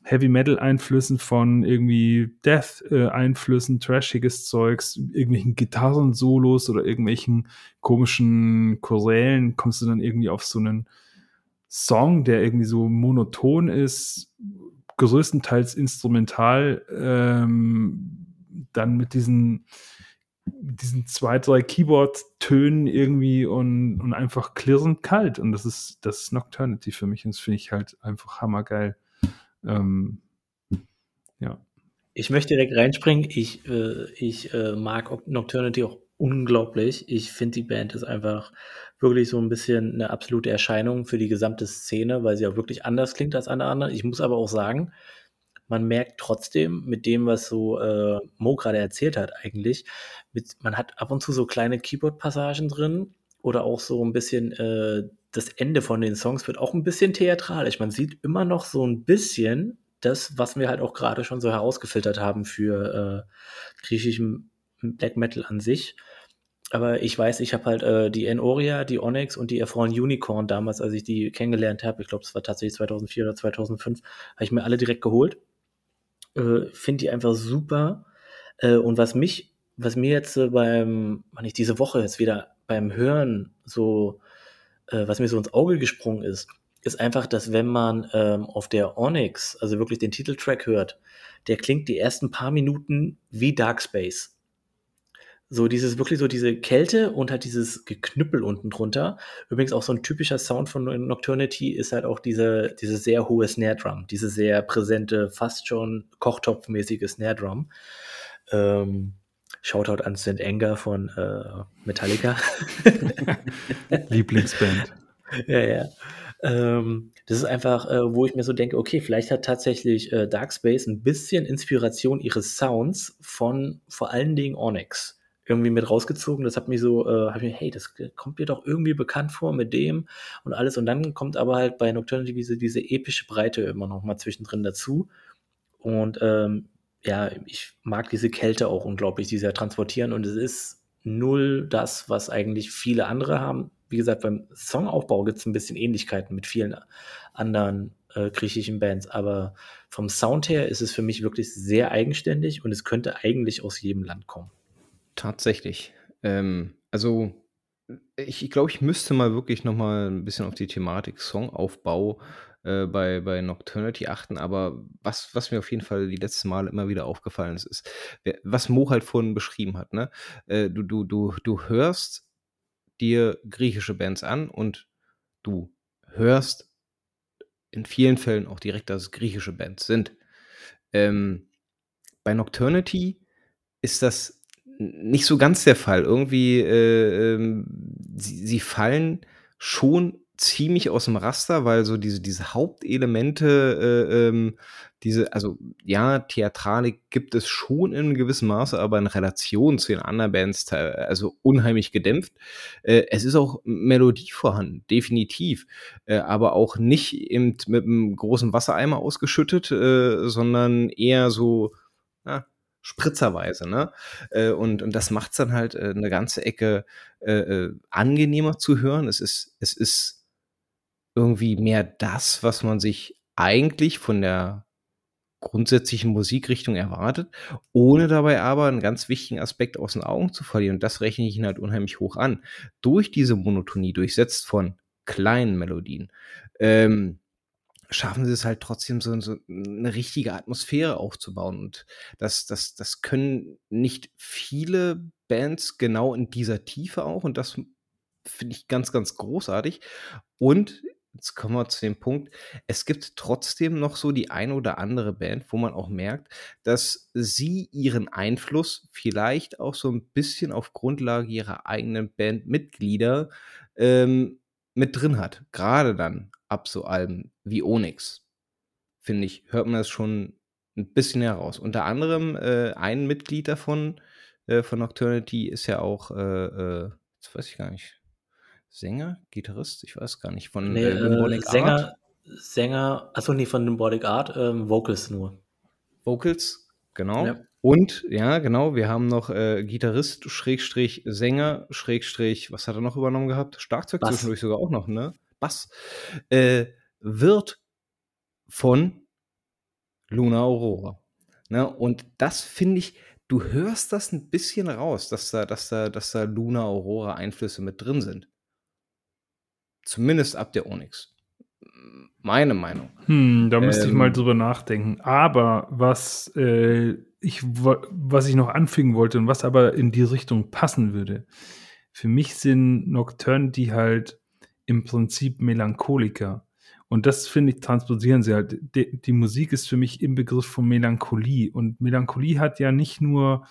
Heavy Metal Einflüssen von irgendwie Death äh, Einflüssen, trashiges Zeugs, irgendwelchen Gitarren-Solos oder irgendwelchen komischen Chorälen kommst du dann irgendwie auf so einen Song, der irgendwie so monoton ist, größtenteils instrumental, ähm, dann mit diesen diesen zwei, drei Keyboard-Tönen irgendwie und, und einfach klirrend kalt. Und das ist, das ist Nocturnity für mich. Und das finde ich halt einfach hammergeil. Ähm, ja. Ich möchte direkt reinspringen. Ich, äh, ich äh, mag Nocturnity auch unglaublich. Ich finde, die Band ist einfach wirklich so ein bisschen eine absolute Erscheinung für die gesamte Szene, weil sie auch wirklich anders klingt als alle anderen. Ich muss aber auch sagen, man merkt trotzdem mit dem, was so äh, Mo gerade erzählt hat, eigentlich, mit, man hat ab und zu so kleine Keyboard-Passagen drin oder auch so ein bisschen äh, das Ende von den Songs wird auch ein bisschen theatralisch. Man sieht immer noch so ein bisschen das, was wir halt auch gerade schon so herausgefiltert haben für äh, griechischen Black Metal an sich. Aber ich weiß, ich habe halt äh, die Enoria, die Onyx und die Erfroren Unicorn damals, als ich die kennengelernt habe, ich glaube, es war tatsächlich 2004 oder 2005, habe ich mir alle direkt geholt. Äh, Finde die einfach super. Äh, und was mich, was mir jetzt beim, wann ich diese Woche jetzt wieder beim Hören so, äh, was mir so ins Auge gesprungen ist, ist einfach, dass wenn man ähm, auf der Onyx, also wirklich den Titeltrack hört, der klingt die ersten paar Minuten wie Dark Space. So dieses wirklich so diese Kälte und halt dieses Geknüppel unten drunter. Übrigens auch so ein typischer Sound von Nocturnity ist halt auch diese, diese sehr hohe Snare Drum, diese sehr präsente, fast schon Kochtopfmäßige Snare Drum. Ähm, Shoutout an St. Anger von äh, Metallica. Lieblingsband. ja, ja. Ähm, das ist einfach, äh, wo ich mir so denke, okay, vielleicht hat tatsächlich äh, Dark Space ein bisschen Inspiration ihres Sounds von vor allen Dingen Onyx irgendwie mit rausgezogen. Das hat mich so, äh, hab ich mir, hey, das kommt mir doch irgendwie bekannt vor mit dem und alles. Und dann kommt aber halt bei Nocturnity diese, diese epische Breite immer noch mal zwischendrin dazu. Und ähm, ja, ich mag diese Kälte auch unglaublich, die sie ja transportieren. Und es ist null das, was eigentlich viele andere haben. Wie gesagt, beim Songaufbau gibt es ein bisschen Ähnlichkeiten mit vielen anderen äh, griechischen Bands, aber vom Sound her ist es für mich wirklich sehr eigenständig und es könnte eigentlich aus jedem Land kommen. Tatsächlich. Ähm, also, ich ich glaube, ich müsste mal wirklich noch mal 'n bisschen auf die Thematik Songaufbau, äh, bei bei Nocturnity achten, aber was was mir auf jeden Fall die letzten Male immer wieder aufgefallen ist, ist, was Mo halt vorhin beschrieben hat, ne? Äh, du du du du hörst dir griechische Bands an und du hörst in vielen Fällen auch direkt, dass es griechische Bands sind. Ähm, bei Nocturnity ist das nicht so ganz der Fall. Irgendwie, äh, ähm, sie, sie fallen schon ziemlich aus dem Raster, weil so diese, diese Hauptelemente, äh, ähm, diese, also ja, Theatralik gibt es schon in gewissem Maße, aber in Relation zu den anderen Bands, also unheimlich gedämpft. Äh, es ist auch Melodie vorhanden, definitiv, äh, aber auch nicht eben mit einem großen Wassereimer ausgeschüttet, äh, sondern eher so, ja, spritzerweise, ne? Äh, und, und das macht es dann halt äh, eine ganze Ecke äh, äh, angenehmer zu hören. Es ist, es ist irgendwie mehr das, was man sich eigentlich von der grundsätzlichen Musikrichtung erwartet, ohne dabei aber einen ganz wichtigen Aspekt aus den Augen zu verlieren. Und das rechne ich ihnen halt unheimlich hoch an. Durch diese Monotonie, durchsetzt von kleinen Melodien, ähm, schaffen sie es halt trotzdem so, so eine richtige Atmosphäre aufzubauen. Und das, das, das können nicht viele Bands genau in dieser Tiefe auch. Und das finde ich ganz, ganz großartig. Und jetzt kommen wir zu dem Punkt, es gibt trotzdem noch so die eine oder andere Band, wo man auch merkt, dass sie ihren Einfluss vielleicht auch so ein bisschen auf Grundlage ihrer eigenen Bandmitglieder ähm, mit drin hat. Gerade dann ab so Alben wie Onyx, finde ich, hört man das schon ein bisschen heraus. Unter anderem äh, ein Mitglied davon, äh, von Nocturnity, ist ja auch, äh, äh, jetzt weiß ich gar nicht, Sänger, Gitarrist, ich weiß gar nicht, von nee, äh, Symbolic Sänger, Art. Sänger, achso, nee, von Symbolic Art, ähm, Vocals nur. Vocals, genau. Ja. Und, ja, genau, wir haben noch äh, Gitarrist, Schrägstrich, Sänger, Schrägstrich, was hat er noch übernommen gehabt? Schlagzeug Bass. zwischendurch sogar auch noch, ne? Bass. Äh, wird von Luna Aurora. Ne? Und das finde ich, du hörst das ein bisschen raus, dass da, dass da, dass da Luna Aurora Einflüsse mit drin sind. Zumindest ab der Onyx. Meine Meinung. Hm, da müsste ähm, ich mal ähm. drüber nachdenken. Aber was, äh, ich, was ich noch anfügen wollte und was aber in die Richtung passen würde, für mich sind Nocturnity halt im Prinzip Melancholiker. Und das, finde ich, transportieren sie halt. Die, die, Musik ist für mich im Begriff von Melancholie. Und Melancholie hat ja nicht nur,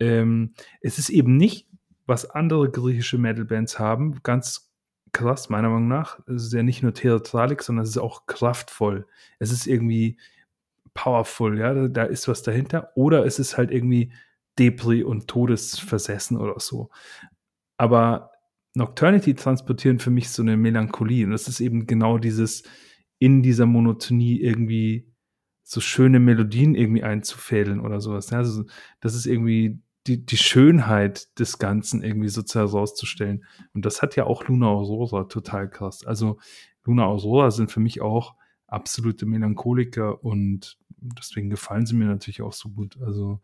ähm, es ist eben nicht, was andere griechische Metal-Bands haben, ganz krass, meiner Meinung nach. Es ist ja nicht nur Theatralik, sondern es ist auch kraftvoll. Es ist irgendwie powerful, ja, da, da ist was dahinter. Oder es ist halt irgendwie Depri und Todesversessen oder so. Aber Nocturnity transportieren für mich so eine Melancholie. Und das ist eben genau dieses in dieser Monotonie irgendwie so schöne Melodien irgendwie einzufädeln oder sowas. Also das ist irgendwie die, die Schönheit des Ganzen irgendwie sozusagen rauszustellen. Und das hat ja auch Luna Aurora total krass. Also Luna Aurora sind für mich auch absolute Melancholiker und deswegen gefallen sie mir natürlich auch so gut. Also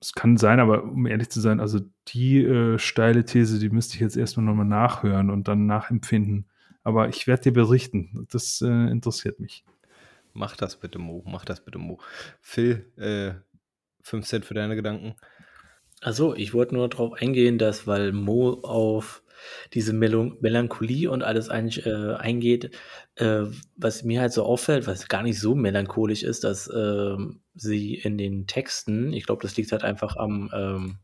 es kann sein, aber um ehrlich zu sein, also die äh, steile These, die müsste ich jetzt erstmal nochmal nachhören und dann nachempfinden. Aber ich werde dir berichten. Das äh, interessiert mich. Mach das bitte, Mo. Mach das bitte, Mo. Phil, äh, 5 Cent für deine Gedanken. Also, ich wollte nur darauf eingehen, dass, weil Mo auf diese Mel Melancholie und alles eigentlich äh, eingeht, äh, was mir halt so auffällt, was gar nicht so melancholisch ist, dass äh, sie in den Texten, ich glaube, das liegt halt einfach am, ähm,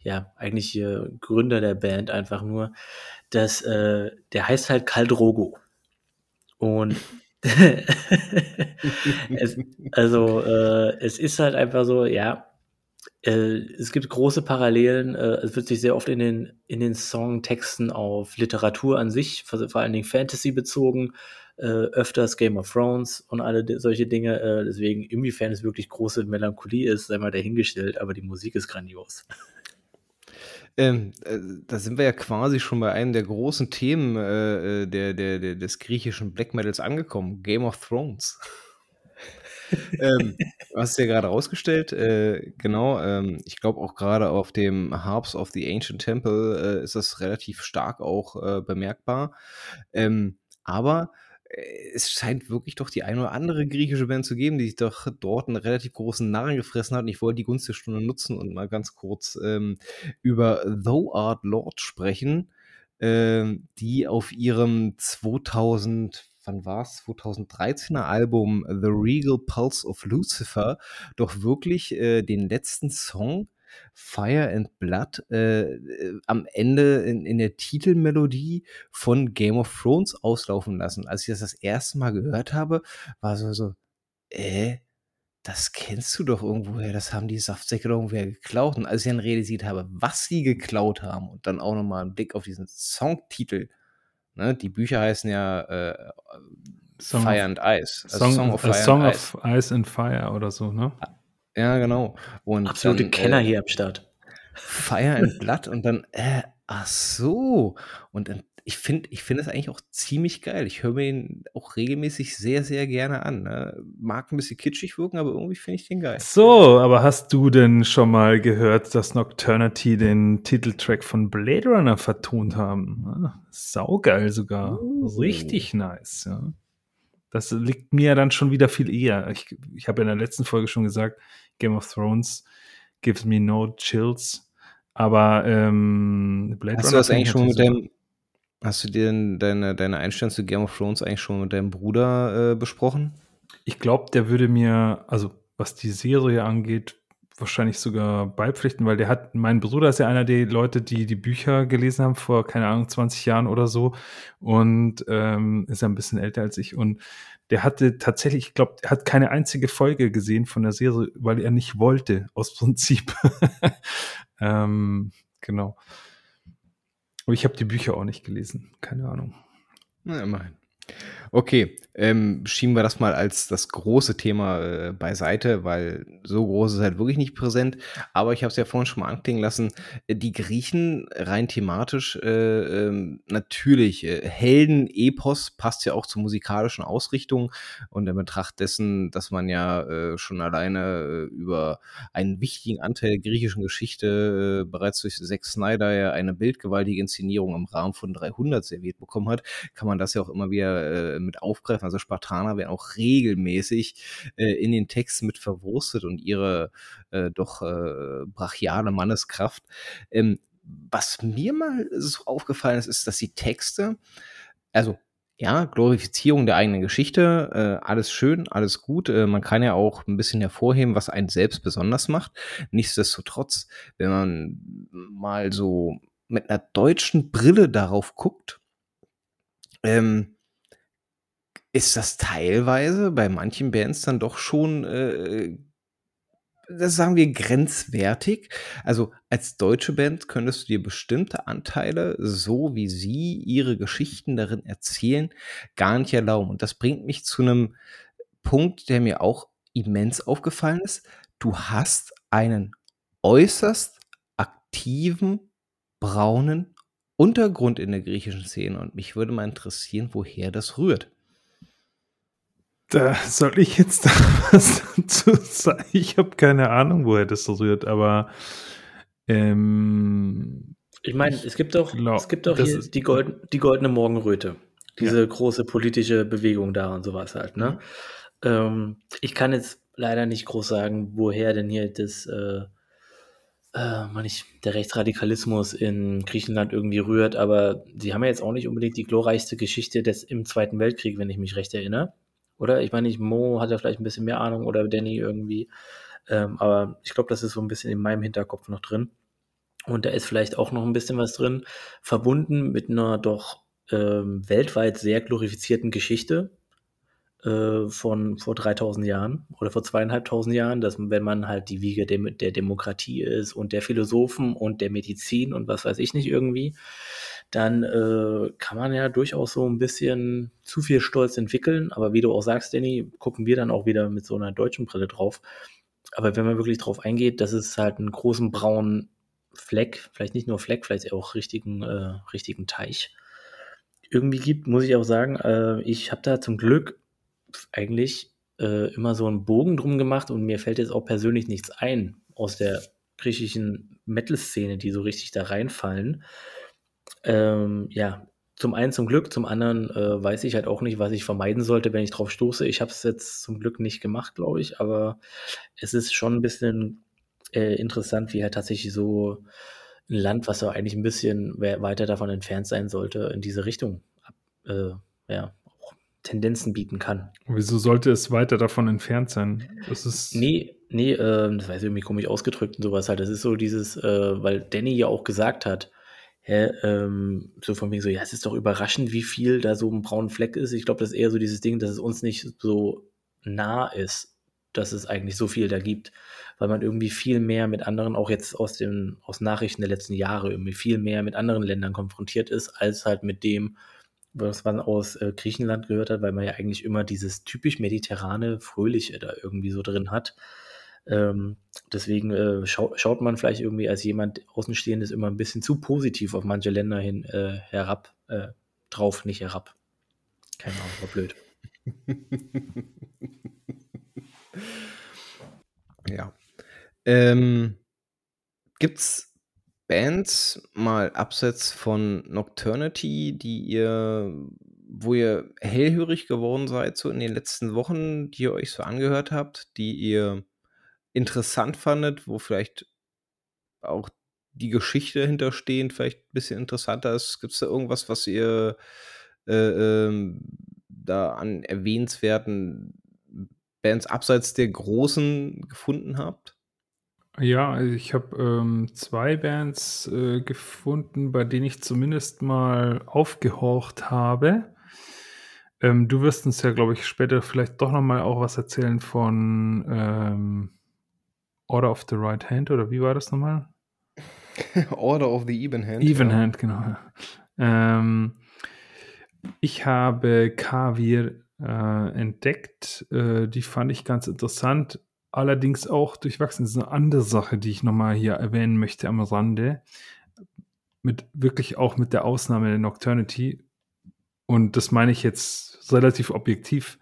ja, eigentlich hier Gründer der Band einfach nur, dass äh, der heißt halt Kaldrogo. Und es, also äh, es ist halt einfach so, ja, äh, es gibt große Parallelen. Äh, es wird sich sehr oft in den, in den Songtexten auf Literatur an sich, vor, vor allen Dingen Fantasy bezogen, äh, öfters Game of Thrones und alle solche Dinge. Deswegen, inwiefern es wirklich große Melancholie ist, sei mal dahingestellt, aber die Musik ist grandios. Ähm, äh, da sind wir ja quasi schon bei einem der großen Themen äh, der, der, der, des griechischen Black Metals angekommen: Game of Thrones ähm, du hast es ja gerade rausgestellt, äh, genau. Ähm, ich glaube auch gerade auf dem Harps of the Ancient Temple äh, ist das relativ stark auch äh, bemerkbar. Ähm, aber äh, es scheint wirklich doch die eine oder andere griechische Band zu geben, die sich doch dort einen relativ großen Narren gefressen hat. Und ich wollte die Gunst der Stunde nutzen und mal ganz kurz ähm, über Thou Art Lord sprechen, ähm, die auf ihrem 2000 wann war es, 2013er Album The Regal Pulse of Lucifer doch wirklich äh, den letzten Song Fire and Blood äh, äh, am Ende in, in, der Titelmelodie von Game of Thrones auslaufen lassen. Als ich das das erste Mal gehört habe, war so so, äh, das kennst du doch irgendwoher, das haben die Saftsäcke doch irgendwoher geklaut. Und als ich dann realisiert habe, was sie geklaut haben und dann auch nochmal einen Blick auf diesen Songtitel Ne? Die Bücher heißen ja äh, Song Fire and Ice. Also Song, Song, of, Fire Song and of Ice. Ice and Fire oder so, ne? Ja, genau. Und Absolute dann, Kenner äh, hier am Start. Fire and Blood und dann, äh, ach so. Und dann ich finde ich finde es eigentlich auch ziemlich geil. Ich höre mir ihn auch regelmäßig sehr, sehr gerne an. Ne? Mag ein bisschen kitschig wirken, aber irgendwie finde ich den geil. So, aber hast du denn schon mal gehört, dass Nocturnity den Titeltrack von Blade Runner vertont haben? Saugeil sogar. Uh. Richtig nice, ja. Das liegt mir dann schon wieder viel eher. Ich, ich habe in der letzten Folge schon gesagt, Game of Thrones gives me no chills. Aber ähm, Blade Hast Runner. Hast du das eigentlich schon mit dem Hast du dir deine, deine Einstellung zu Game of Thrones eigentlich schon mit deinem Bruder äh, besprochen? Ich glaube, der würde mir, also was die Serie angeht, wahrscheinlich sogar beipflichten, weil der hat, mein Bruder ist ja einer der Leute, die die Bücher gelesen haben vor, keine Ahnung, 20 Jahren oder so und ähm, ist ja ein bisschen älter als ich und der hatte tatsächlich, ich glaube, er hat keine einzige Folge gesehen von der Serie, weil er nicht wollte, aus Prinzip. ähm, genau. Aber ich habe die Bücher auch nicht gelesen. Keine Ahnung. Na, immerhin. Okay, ähm, schieben wir das mal als das große Thema äh, beiseite, weil so groß ist halt wirklich nicht präsent. Aber ich habe es ja vorhin schon mal anklingen lassen. Äh, die Griechen rein thematisch äh, ähm, natürlich äh, Helden-Epos passt ja auch zur musikalischen Ausrichtung und in Betracht dessen, dass man ja äh, schon alleine äh, über einen wichtigen Anteil der griechischen Geschichte bereits durch Zack Snyder ja eine bildgewaltige Inszenierung im Rahmen von 300 serviert bekommen hat, kann man das ja auch immer wieder äh, mit aufgreifen. Also Spartaner werden auch regelmäßig äh, in den Texten mit verwurstet und ihre äh, doch äh, brachiale Manneskraft. Ähm, was mir mal so aufgefallen ist, ist, dass die Texte, also ja, Glorifizierung der eigenen Geschichte, äh, alles schön, alles gut. Äh, man kann ja auch ein bisschen hervorheben, was einen selbst besonders macht. Nichtsdestotrotz, wenn man mal so mit einer deutschen Brille darauf guckt, ähm, ist das teilweise bei manchen Bands dann doch schon äh, das sagen wir grenzwertig. Also als deutsche Band könntest du dir bestimmte Anteile, so wie sie ihre Geschichten darin erzählen, gar nicht erlauben. Und das bringt mich zu einem Punkt, der mir auch immens aufgefallen ist. Du hast einen äußerst aktiven braunen Untergrund in der griechischen Szene und mich würde mal interessieren, woher das rührt. Da soll ich jetzt was dazu sagen? Ich habe keine Ahnung, woher das rührt, aber ähm, ich meine, es gibt doch, glaub, es gibt doch hier die, Golden, die goldene Morgenröte. Diese ja. große politische Bewegung da und sowas halt, ne? Ähm, ich kann jetzt leider nicht groß sagen, woher denn hier das, äh, äh, man nicht, der Rechtsradikalismus in Griechenland irgendwie rührt, aber sie haben ja jetzt auch nicht unbedingt die glorreichste Geschichte des im Zweiten Weltkrieg, wenn ich mich recht erinnere. Oder? Ich meine, Mo hat ja vielleicht ein bisschen mehr Ahnung oder Danny irgendwie. Ähm, aber ich glaube, das ist so ein bisschen in meinem Hinterkopf noch drin. Und da ist vielleicht auch noch ein bisschen was drin, verbunden mit einer doch ähm, weltweit sehr glorifizierten Geschichte äh, von vor 3000 Jahren oder vor zweieinhalbtausend Jahren, dass wenn man halt die Wiege der, der Demokratie ist und der Philosophen und der Medizin und was weiß ich nicht irgendwie, dann äh, kann man ja durchaus so ein bisschen zu viel Stolz entwickeln. Aber wie du auch sagst, Danny, gucken wir dann auch wieder mit so einer deutschen Brille drauf. Aber wenn man wirklich drauf eingeht, dass es halt einen großen braunen Fleck, vielleicht nicht nur Fleck, vielleicht auch richtigen, äh, richtigen Teich irgendwie gibt, muss ich auch sagen, äh, ich habe da zum Glück eigentlich äh, immer so einen Bogen drum gemacht und mir fällt jetzt auch persönlich nichts ein aus der griechischen Metal-Szene, die so richtig da reinfallen. Ähm, ja, zum einen zum Glück, zum anderen äh, weiß ich halt auch nicht, was ich vermeiden sollte, wenn ich drauf stoße. Ich habe es jetzt zum Glück nicht gemacht, glaube ich, aber es ist schon ein bisschen äh, interessant, wie halt tatsächlich so ein Land, was ja eigentlich ein bisschen weiter davon entfernt sein sollte, in diese Richtung äh, ja, auch Tendenzen bieten kann. Wieso sollte es weiter davon entfernt sein? Das ist nee, nee, äh, das war irgendwie komisch ausgedrückt und sowas halt. Das ist so dieses, äh, weil Danny ja auch gesagt hat, hä, ähm, so von wegen so, ja, es ist doch überraschend, wie viel da so ein brauner Fleck ist. Ich glaube, das ist eher so dieses Ding, dass es uns nicht so nah ist, dass es eigentlich so viel da gibt, weil man irgendwie viel mehr mit anderen, auch jetzt aus den aus Nachrichten der letzten Jahre, irgendwie viel mehr mit anderen Ländern konfrontiert ist, als halt mit dem, was man aus äh, Griechenland gehört hat, weil man ja eigentlich immer dieses typisch mediterrane, fröhliche da irgendwie so drin hat. Ähm, deswegen äh, schau schaut man vielleicht irgendwie als jemand Außenstehendes immer ein bisschen zu positiv auf manche Länder hin äh, herab, äh, drauf, nicht herab. Keine Ahnung, war blöd. ja. Ähm, gibt's Bands mal abseits von Nocturnity, die ihr, wo ihr hellhörig geworden seid, so in den letzten Wochen, die ihr euch so angehört habt, die ihr interessant fandet, wo vielleicht auch die Geschichte hinterstehend vielleicht ein bisschen interessanter ist? Gibt es da irgendwas, was ihr äh, ähm, da an erwähnenswerten Bands abseits der großen gefunden habt? Ja, also ich habe ähm, zwei Bands äh, gefunden, bei denen ich zumindest mal aufgehorcht habe. Ähm, du wirst uns ja, glaube ich, später vielleicht doch noch mal auch was erzählen von ähm, Order of the Right Hand oder wie war das nochmal? Order of the Even Hand. Even ja. Hand, genau. Ähm, ich habe Kavir äh, entdeckt. Äh, die fand ich ganz interessant. Allerdings auch durchwachsen. Das ist eine andere Sache, die ich nochmal hier erwähnen möchte am Rande. Mit wirklich auch mit der Ausnahme der Nocturnity. Und das meine ich jetzt relativ objektiv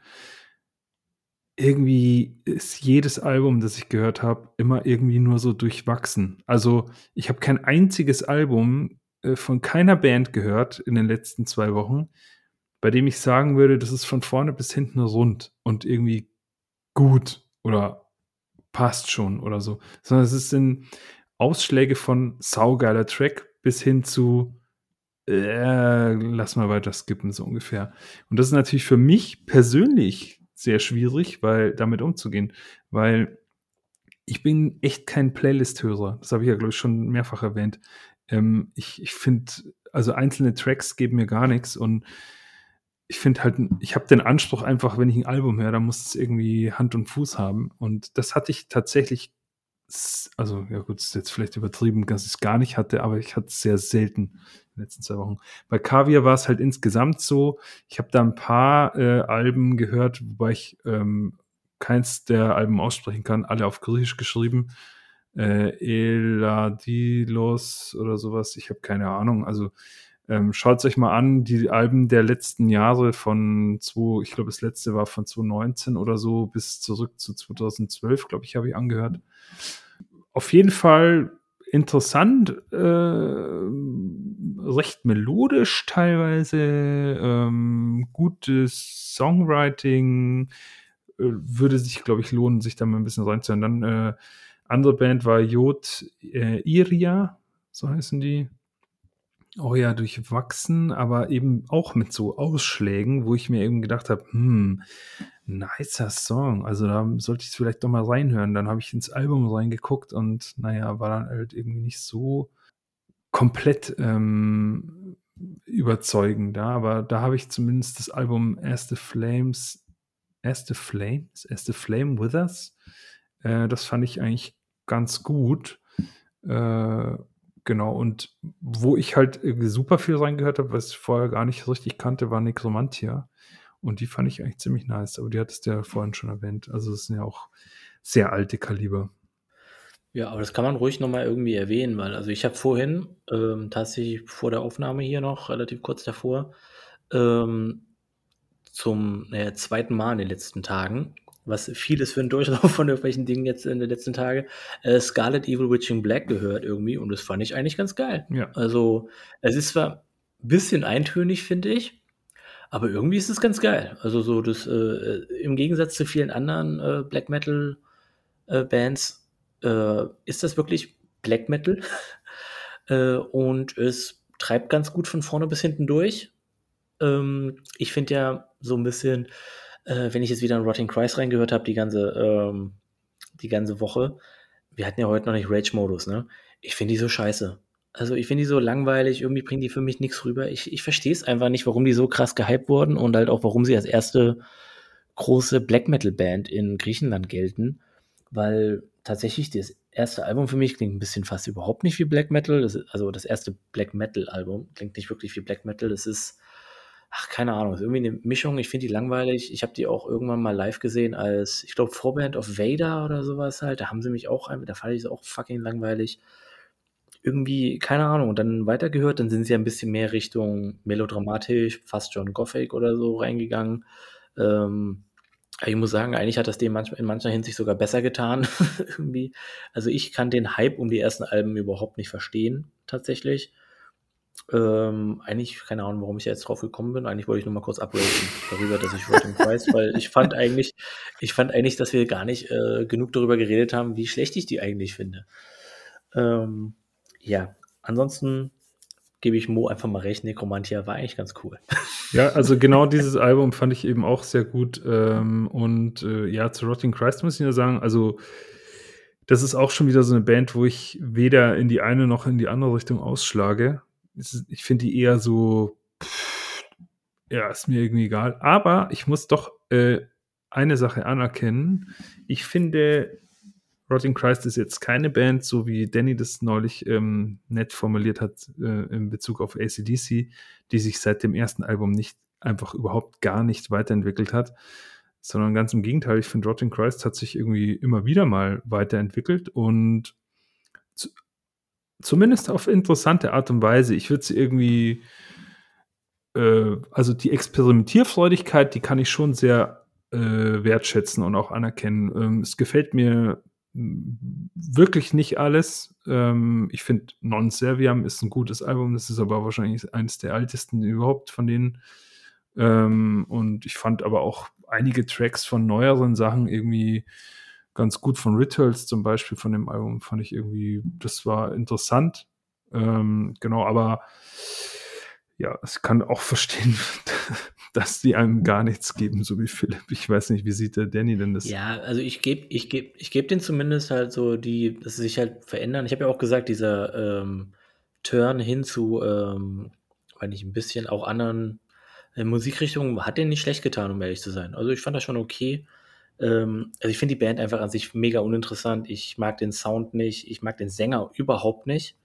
irgendwie ist jedes Album, das ich gehört habe, immer irgendwie nur so durchwachsen. Also ich habe kein einziges Album äh, von keiner Band gehört in den letzten zwei Wochen, bei dem ich sagen würde, das ist von vorne bis hinten rund und irgendwie gut oder passt schon oder so. Sondern es sind Ausschläge von saugeiler Track bis hin zu äh, lass mal weiter skippen, so ungefähr. Und das ist natürlich für mich persönlich sehr schwierig, weil damit umzugehen, weil ich bin echt kein Playlist-Hörer. Das habe ich ja, glaube ich, schon mehrfach erwähnt. Ähm, ich ich finde, also einzelne Tracks geben mir gar nichts und ich finde halt, ich habe den Anspruch einfach, wenn ich ein Album höre, dann muss es irgendwie Hand und Fuß haben. Und das hatte ich tatsächlich, also ja gut, ist jetzt vielleicht übertrieben, dass ich es gar nicht hatte, aber ich hatte es sehr selten in den letzten zwei Wochen. Bei Kaviar war es halt insgesamt so, ich habe da ein paar äh, Alben gehört, wobei ich ähm, keins der Alben aussprechen kann, alle auf Griechisch geschrieben. Äh, Eladilos oder sowas, ich habe keine Ahnung. Also ähm, Schaut euch mal an, die Alben der letzten Jahre von 2, ich glaube, das letzte war von 2019 oder so bis zurück zu 2012, glaube ich, habe ich angehört. Auf jeden Fall interessant, äh, recht melodisch teilweise, ähm, gutes Songwriting, äh, würde sich, glaube ich, lohnen, sich da mal ein bisschen reinzuhören. Dann äh, andere Band war Jod äh, Iria, so heißen die. Oh ja, durchwachsen, aber eben auch mit so Ausschlägen, wo ich mir eben gedacht habe, hm, nicer Song. Also da sollte ich es vielleicht doch mal reinhören. Dann habe ich ins Album reingeguckt und naja, war dann halt irgendwie nicht so komplett ähm, überzeugend da. Aber da habe ich zumindest das Album As the Flames, As the Flames, As the Flame with Us. Äh, das fand ich eigentlich ganz gut. Äh, Genau, und wo ich halt super viel reingehört habe, was ich vorher gar nicht richtig kannte, war Necromantia. Und die fand ich eigentlich ziemlich nice, aber die hattest du ja vorhin schon erwähnt. Also das sind ja auch sehr alte Kaliber. Ja, aber das kann man ruhig nochmal irgendwie erwähnen, weil also ich habe vorhin, ähm, tatsächlich vor der Aufnahme hier noch, relativ kurz davor, ähm, zum äh, zweiten Mal in den letzten Tagen was vieles für einen Durchlauf von irgendwelchen Dingen jetzt in den letzten Tagen, äh, Scarlet Evil Witching Black gehört irgendwie und das fand ich eigentlich ganz geil. Ja. Also, es ist zwar ein bisschen eintönig, finde ich, aber irgendwie ist es ganz geil. Also, so das, äh, im Gegensatz zu vielen anderen äh, Black Metal äh, Bands, äh, ist das wirklich Black Metal äh, und es treibt ganz gut von vorne bis hinten durch. Ähm, ich finde ja so ein bisschen, äh, wenn ich jetzt wieder in Rotting Christ reingehört habe, die ganze, ähm, die ganze Woche, wir hatten ja heute noch nicht Rage-Modus, ne? Ich finde die so scheiße. Also ich finde die so langweilig, irgendwie bringen die für mich nichts rüber. Ich, ich verstehe es einfach nicht, warum die so krass gehypt wurden und halt auch, warum sie als erste große Black Metal-Band in Griechenland gelten. Weil tatsächlich das erste Album für mich klingt ein bisschen fast überhaupt nicht wie Black Metal. Das ist, also das erste Black Metal-Album klingt nicht wirklich wie Black Metal. Das ist ach, keine Ahnung, ist irgendwie eine Mischung. Ich finde die langweilig. Ich habe die auch irgendwann mal live gesehen als, ich glaube, Vorband of Vader oder sowas halt. Da haben sie mich auch, da fand ich es auch fucking langweilig. Irgendwie, keine Ahnung, und dann weitergehört, dann sind sie ein bisschen mehr Richtung melodramatisch, fast John Gothic oder so reingegangen. Ähm, ich muss sagen, eigentlich hat das dem in mancher Hinsicht sogar besser getan. irgendwie. Also ich kann den Hype um die ersten Alben überhaupt nicht verstehen, tatsächlich. Ähm, eigentlich, keine Ahnung, warum ich jetzt drauf gekommen bin. Eigentlich wollte ich nur mal kurz upgraden darüber, dass ich Rotten Price, weil ich fand eigentlich, ich fand eigentlich, dass wir gar nicht äh, genug darüber geredet haben, wie schlecht ich die eigentlich finde. Ähm, ja, ansonsten gebe ich Mo einfach mal recht, Necromantia war eigentlich ganz cool. Ja, also genau dieses Album fand ich eben auch sehr gut. Ähm, und äh, ja, zu Rotting Christ muss ich nur sagen, also das ist auch schon wieder so eine Band, wo ich weder in die eine noch in die andere Richtung ausschlage ich finde die eher so, pff, ja, ist mir irgendwie egal. Aber ich muss doch äh, eine Sache anerkennen. Ich finde, Rotting Christ ist jetzt keine Band, so wie Danny das neulich ähm, nett formuliert hat äh, in Bezug auf ACDC, die sich seit dem ersten Album nicht einfach überhaupt gar nicht weiterentwickelt hat, sondern ganz im Gegenteil. Ich finde, Rotting Christ hat sich irgendwie immer wieder mal weiterentwickelt und zumindest auf interessante Art und Weise. Ich würde sie irgendwie, äh, also die Experimentierfreudigkeit, die kann ich schon sehr äh, wertschätzen und auch anerkennen. Ähm, es gefällt mir wirklich nicht alles. Ähm, ich finde Non Serviam ist ein gutes Album, das ist aber wahrscheinlich eines der ältesten überhaupt von denen. Ähm, und ich fand aber auch einige Tracks von neueren Sachen irgendwie ganz gut von Rituals zum Beispiel von dem Album fand ich irgendwie, das war interessant. Ähm, genau, aber ja, ich kann auch verstehen, dass die einem gar nichts geben, so wie Philipp. Ich weiß nicht, wie sieht der Danny denn das? Ja, also ich gebe ich geb, ich geb denen zumindest halt so die, dass sie sich halt verändern. Ich habe ja auch gesagt, dieser ähm, Turn hin zu, ähm, weil ich ein bisschen auch anderen äh, Musikrichtungen hat den nicht schlecht getan, um ehrlich zu sein. Also ich fand das schon okay. Ähm, also ich finde die Band einfach an sich mega uninteressant. Ich mag den Sound nicht, ich mag den Sänger überhaupt nicht.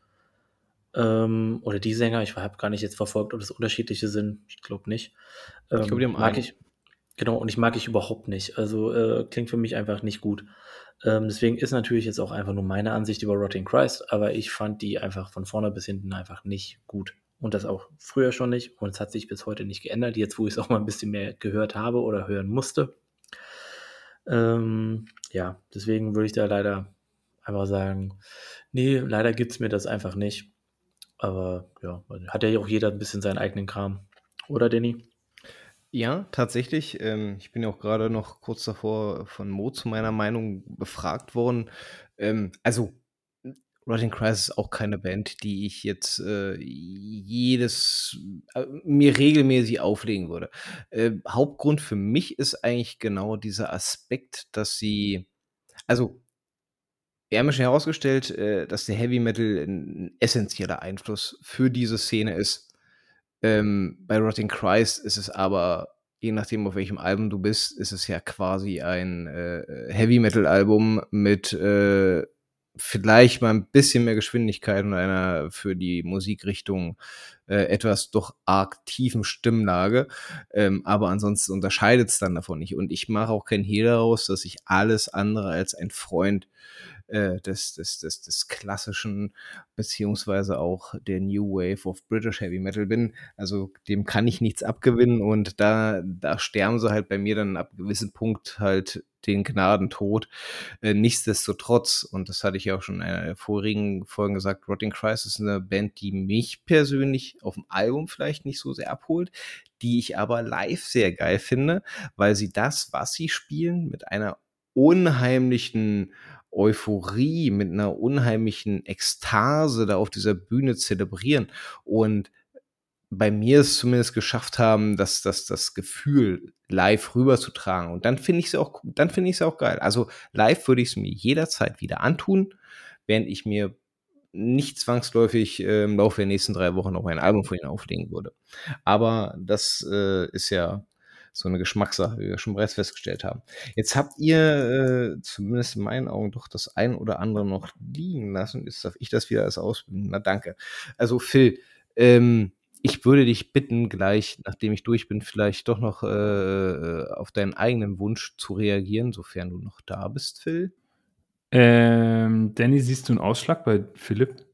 Ähm, oder die Sänger, ich habe gar nicht jetzt verfolgt, ob das unterschiedliche sind. Ich glaube nicht. Ähm, ich glaube, die haben mag einen. ich. Genau, und ich mag ich überhaupt nicht. Also äh, klingt für mich einfach nicht gut. Ähm, deswegen ist natürlich jetzt auch einfach nur meine Ansicht über Rotting Christ, aber ich fand die einfach von vorne bis hinten einfach nicht gut. Und das auch früher schon nicht. Und es hat sich bis heute nicht geändert, jetzt wo ich es auch mal ein bisschen mehr gehört habe oder hören musste. Ähm, ja, deswegen würde ich da leider einfach sagen, nee, leider gibt es mir das einfach nicht. Aber ja, hat ja auch jeder ein bisschen seinen eigenen Kram. Oder, Danny? Ja, tatsächlich. Ähm, ich bin ja auch gerade noch kurz davor von Mo zu meiner Meinung befragt worden. Ähm, also, Rotting Christ ist auch keine Band, die ich jetzt äh, jedes äh, mir regelmäßig auflegen würde. Äh, Hauptgrund für mich ist eigentlich genau dieser Aspekt, dass sie, also wir haben schon herausgestellt, äh, dass der Heavy Metal ein essentieller Einfluss für diese Szene ist. Ähm, bei Rotting Christ ist es aber, je nachdem, auf welchem Album du bist, ist es ja quasi ein äh, Heavy Metal Album mit äh, vielleicht mal ein bisschen mehr Geschwindigkeit und einer für die Musikrichtung äh, etwas doch arg tiefen Stimmlage. Ähm, aber ansonsten unterscheidet es dann davon nicht. Und ich mache auch kein Hehl daraus, dass ich alles andere als ein Freund äh, des, des, des, des klassischen, beziehungsweise auch der New Wave of British Heavy Metal bin. Also dem kann ich nichts abgewinnen und da, da sterben sie halt bei mir dann ab gewissen Punkt halt den Gnadentod. Äh, nichtsdestotrotz, und das hatte ich ja auch schon in einer der vorigen Folgen gesagt, Rotting Christ ist eine Band, die mich persönlich auf dem Album vielleicht nicht so sehr abholt, die ich aber live sehr geil finde, weil sie das, was sie spielen, mit einer unheimlichen Euphorie, mit einer unheimlichen Ekstase da auf dieser Bühne zelebrieren und bei mir es zumindest geschafft haben, dass das, das Gefühl live rüberzutragen. Und dann finde ich es auch, dann finde ich es auch geil. Also live würde ich es mir jederzeit wieder antun, während ich mir nicht zwangsläufig äh, im Laufe der nächsten drei Wochen noch ein Album von ihnen auflegen würde. Aber das äh, ist ja so eine Geschmackssache, wie wir schon bereits festgestellt haben. Jetzt habt ihr äh, zumindest in meinen Augen doch das ein oder andere noch liegen lassen. Jetzt darf ich das wieder als ausbilden. Na danke. Also Phil, ähm, ich würde dich bitten, gleich, nachdem ich durch bin, vielleicht doch noch äh, auf deinen eigenen Wunsch zu reagieren, sofern du noch da bist, Phil. Ähm, Danny, siehst du einen Ausschlag bei Philipp?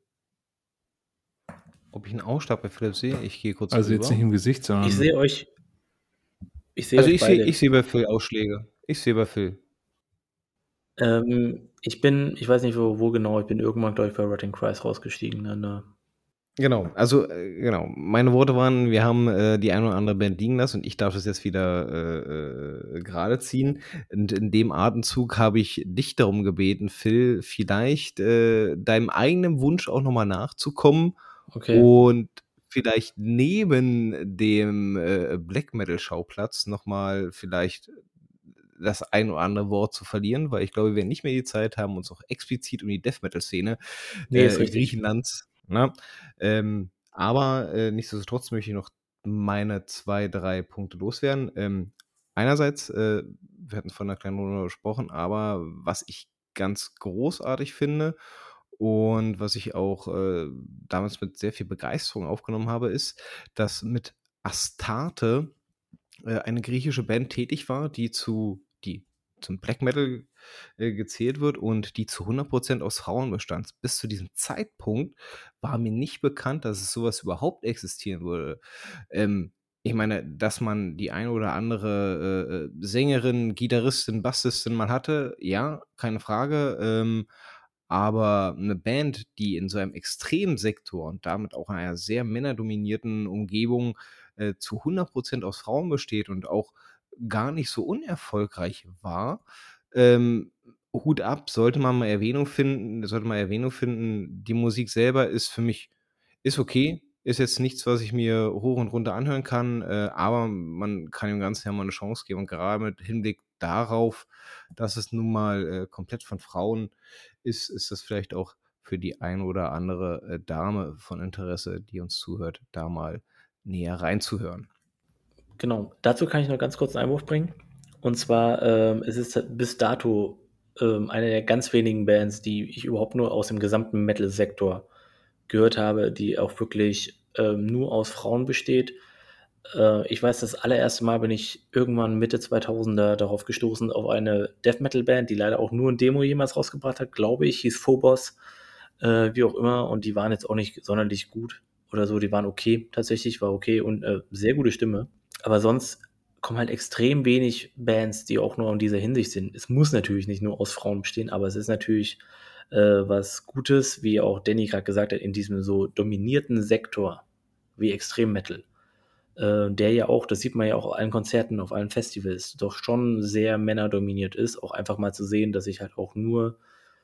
Ob ich einen Ausschlag bei Philipp sehe? Ich gehe kurz Also rüber. jetzt nicht im Gesicht, sondern. Ich sehe euch. Ich sehe also ich sehe, ich sehe bei Phil Ausschläge. Ich sehe bei Phil. Ähm, ich bin, ich weiß nicht wo, wo genau, ich bin irgendwann, glaube ich, bei Rotting Christ rausgestiegen. Ne? Genau, also äh, genau. Meine Worte waren, wir haben äh, die eine oder andere Band liegen lassen und ich darf das jetzt wieder äh, äh, gerade ziehen. Und in dem Atemzug habe ich dich darum gebeten, Phil, vielleicht äh, deinem eigenen Wunsch auch nochmal nachzukommen okay. und vielleicht neben dem äh, Black Metal Schauplatz nochmal vielleicht das ein oder andere Wort zu verlieren, weil ich glaube, wir werden nicht mehr die Zeit haben, uns auch explizit um die Death Metal Szene nee, äh, Griechenlands. Ne? ähm, aber äh, nichtsdestotrotz möchte ich noch meine zwei, drei Punkte loswerden. Ähm, einerseits, äh, wir hatten von einer kleinen Runde gesprochen, aber was ich ganz großartig finde und was ich auch äh, damals mit sehr viel Begeisterung aufgenommen habe, ist, dass mit Astarte äh, eine griechische Band tätig war, die zu, die zum Black Metal äh, gezählt wird und die zu 100% aus Frauen bestand. Bis zu diesem Zeitpunkt war mir nicht bekannt, dass es sowas überhaupt existieren würde. Ähm, ich meine, dass man die eine oder andere äh, äh Sängerin, Gitarristin, Bassistin mal hatte, ja, keine Frage. Ähm, aber eine Band, die in so einem Extremsektor und damit auch in einer sehr männerdominierten Umgebung äh, zu 100% aus Frauen besteht und auch gar nicht so unerfolgreich war, ähm, Hut ab, sollte man mal Erwähnung finden, sollte man Erwähnung finden. Die Musik selber ist für mich ist okay, Ist jetzt nichts, was ich mir hoch und runter anhören kann, äh, aber man kann dem Ganzen ja mal eine Chance geben. Und gerade mit Hinblick darauf, dass es nun mal äh, komplett von Frauen ist, ist das vielleicht auch für die ein oder andere äh, Dame von Interesse, die uns zuhört, da mal näher reinzuhören. Genau, dazu kann ich noch ganz kurz einen Einwurf bringen. Und zwar ähm, es ist es bis dato ähm, eine der ganz wenigen Bands, die ich überhaupt nur aus dem gesamten Metal-Sektor gehört habe, die auch wirklich ähm, nur aus Frauen besteht. Äh, ich weiß, das allererste Mal bin ich irgendwann Mitte 2000er darauf gestoßen, auf eine Death Metal Band, die leider auch nur ein Demo jemals rausgebracht hat, glaube ich, hieß Phobos, äh, wie auch immer, und die waren jetzt auch nicht sonderlich gut oder so, die waren okay, tatsächlich, war okay und äh, sehr gute Stimme. Aber sonst kommen halt extrem wenig Bands, die auch nur in dieser Hinsicht sind. Es muss natürlich nicht nur aus Frauen bestehen, aber es ist natürlich äh, was Gutes, wie auch Danny gerade gesagt hat, in diesem so dominierten Sektor wie Extrem Metal, äh, der ja auch, das sieht man ja auch auf allen Konzerten, auf allen Festivals, doch schon sehr männerdominiert ist, auch einfach mal zu sehen, dass sich halt auch nur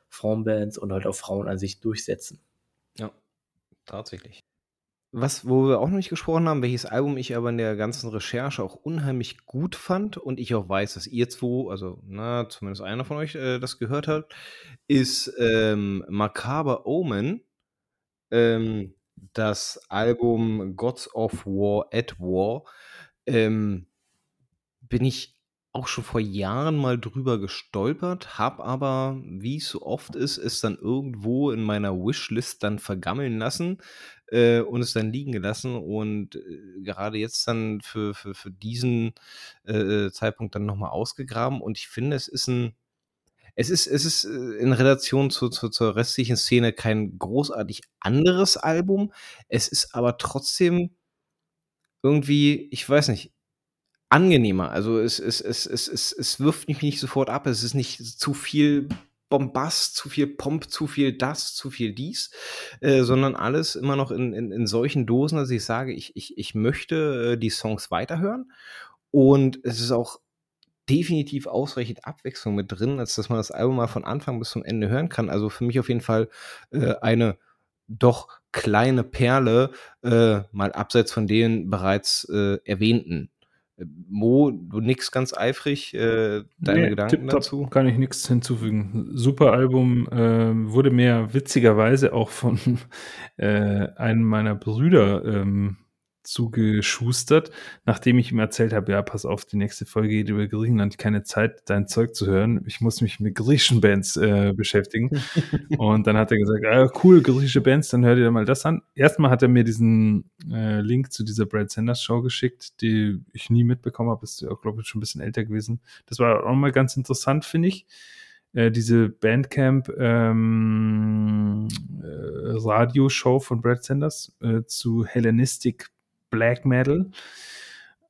Frauenbands und halt auch Frauen an sich durchsetzen. Ja, tatsächlich. Was, wo wir auch noch nicht gesprochen haben, welches Album ich aber in der ganzen Recherche auch unheimlich gut fand und ich auch weiß, dass ihr zwei, also na, zumindest einer von euch äh, das gehört hat, ist ähm, Macabre Omen, ähm, das Album Gods of War at War. Ähm, bin ich auch schon vor Jahren mal drüber gestolpert, habe aber, wie es so oft ist, es dann irgendwo in meiner Wishlist dann vergammeln lassen äh, und es dann liegen gelassen und äh, gerade jetzt dann für, für, für diesen äh, Zeitpunkt dann nochmal ausgegraben und ich finde, es ist ein es ist, es ist äh, in Relation zu, zu, zur restlichen Szene kein großartig anderes Album. Es ist aber trotzdem irgendwie, ich weiß nicht, angenehmer. Also es, es, es, es, es, es wirft mich nicht sofort ab. Es ist nicht zu viel Bombast, zu viel Pomp, zu viel das, zu viel dies, äh, sondern alles immer noch in, in, in solchen Dosen, dass ich sage, ich, ich, ich möchte äh, die Songs weiterhören. Und es ist auch definitiv ausreichend Abwechslung mit drin, als dass man das Album mal von Anfang bis zum Ende hören kann. Also für mich auf jeden Fall äh, eine doch kleine Perle, äh, mal abseits von den bereits äh, erwähnten. Mo, du nix ganz eifrig, äh, deine nee, Gedanken dazu? Kann ich nichts hinzufügen. Super Album, äh, wurde mir witzigerweise auch von äh, einem meiner Brüder ähm, zugeschustert, nachdem ich ihm erzählt habe, ja, pass auf, die nächste Folge geht über Griechenland, keine Zeit, dein Zeug zu hören. Ich muss mich mit griechischen Bands äh, beschäftigen. und dann hat er gesagt, ah, cool, griechische Bands, dann hör dir mal das an. Erstmal hat er mir diesen äh, Link zu dieser Brad Sanders Show geschickt, die ich nie mitbekommen habe, ist ja, glaube ich, schon ein bisschen älter gewesen. Das war auch mal ganz interessant, finde ich äh, diese Bandcamp ähm, äh, Radioshow von Brad Sanders äh, zu Hellenistic Black Metal.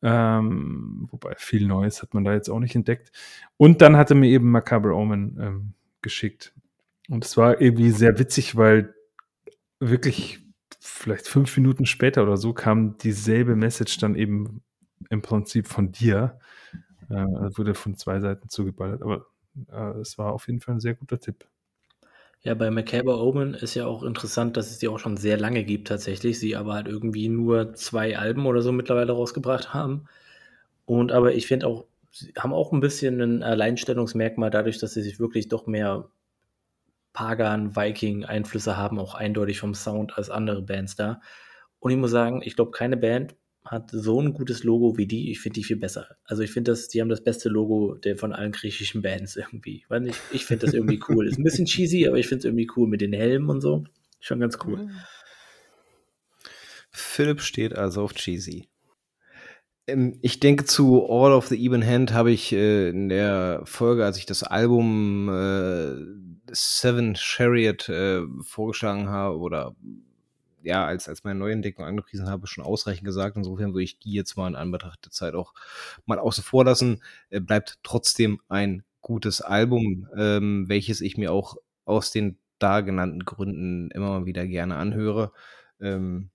Ähm, wobei viel Neues hat man da jetzt auch nicht entdeckt. Und dann hatte mir eben Macabre Omen ähm, geschickt. Und es war irgendwie sehr witzig, weil wirklich vielleicht fünf Minuten später oder so kam dieselbe Message dann eben im Prinzip von dir. Äh, wurde von zwei Seiten zugeballert. Aber äh, es war auf jeden Fall ein sehr guter Tipp. Ja, bei Macabre Omen ist ja auch interessant, dass es die auch schon sehr lange gibt tatsächlich, sie aber halt irgendwie nur zwei Alben oder so mittlerweile rausgebracht haben. Und aber ich finde auch, sie haben auch ein bisschen ein Alleinstellungsmerkmal dadurch, dass sie sich wirklich doch mehr Pagan, Viking-Einflüsse haben, auch eindeutig vom Sound als andere Bands da. Und ich muss sagen, ich glaube, keine Band hat so ein gutes Logo wie die. Ich finde die viel besser. Also ich finde das, die haben das beste Logo der von allen griechischen Bands irgendwie. Weil ich, ich finde das irgendwie cool. Ist ein bisschen cheesy, aber ich finde es irgendwie cool mit den Helmen und so. Schon ganz cool. Philipp steht also auf cheesy. Ähm, ich denke, zu All of the Even Hand habe ich äh, in der Folge, als ich das Album äh, Seven Chariot äh, vorgeschlagen habe oder ja, als, als meine Neuentdeckung angepriesen habe, schon ausreichend gesagt. Insofern würde ich die jetzt mal in Anbetracht der Zeit auch mal außen vor lassen. Äh, bleibt trotzdem ein gutes Album, ähm, welches ich mir auch aus den da genannten Gründen immer mal wieder gerne anhöre. Ähm,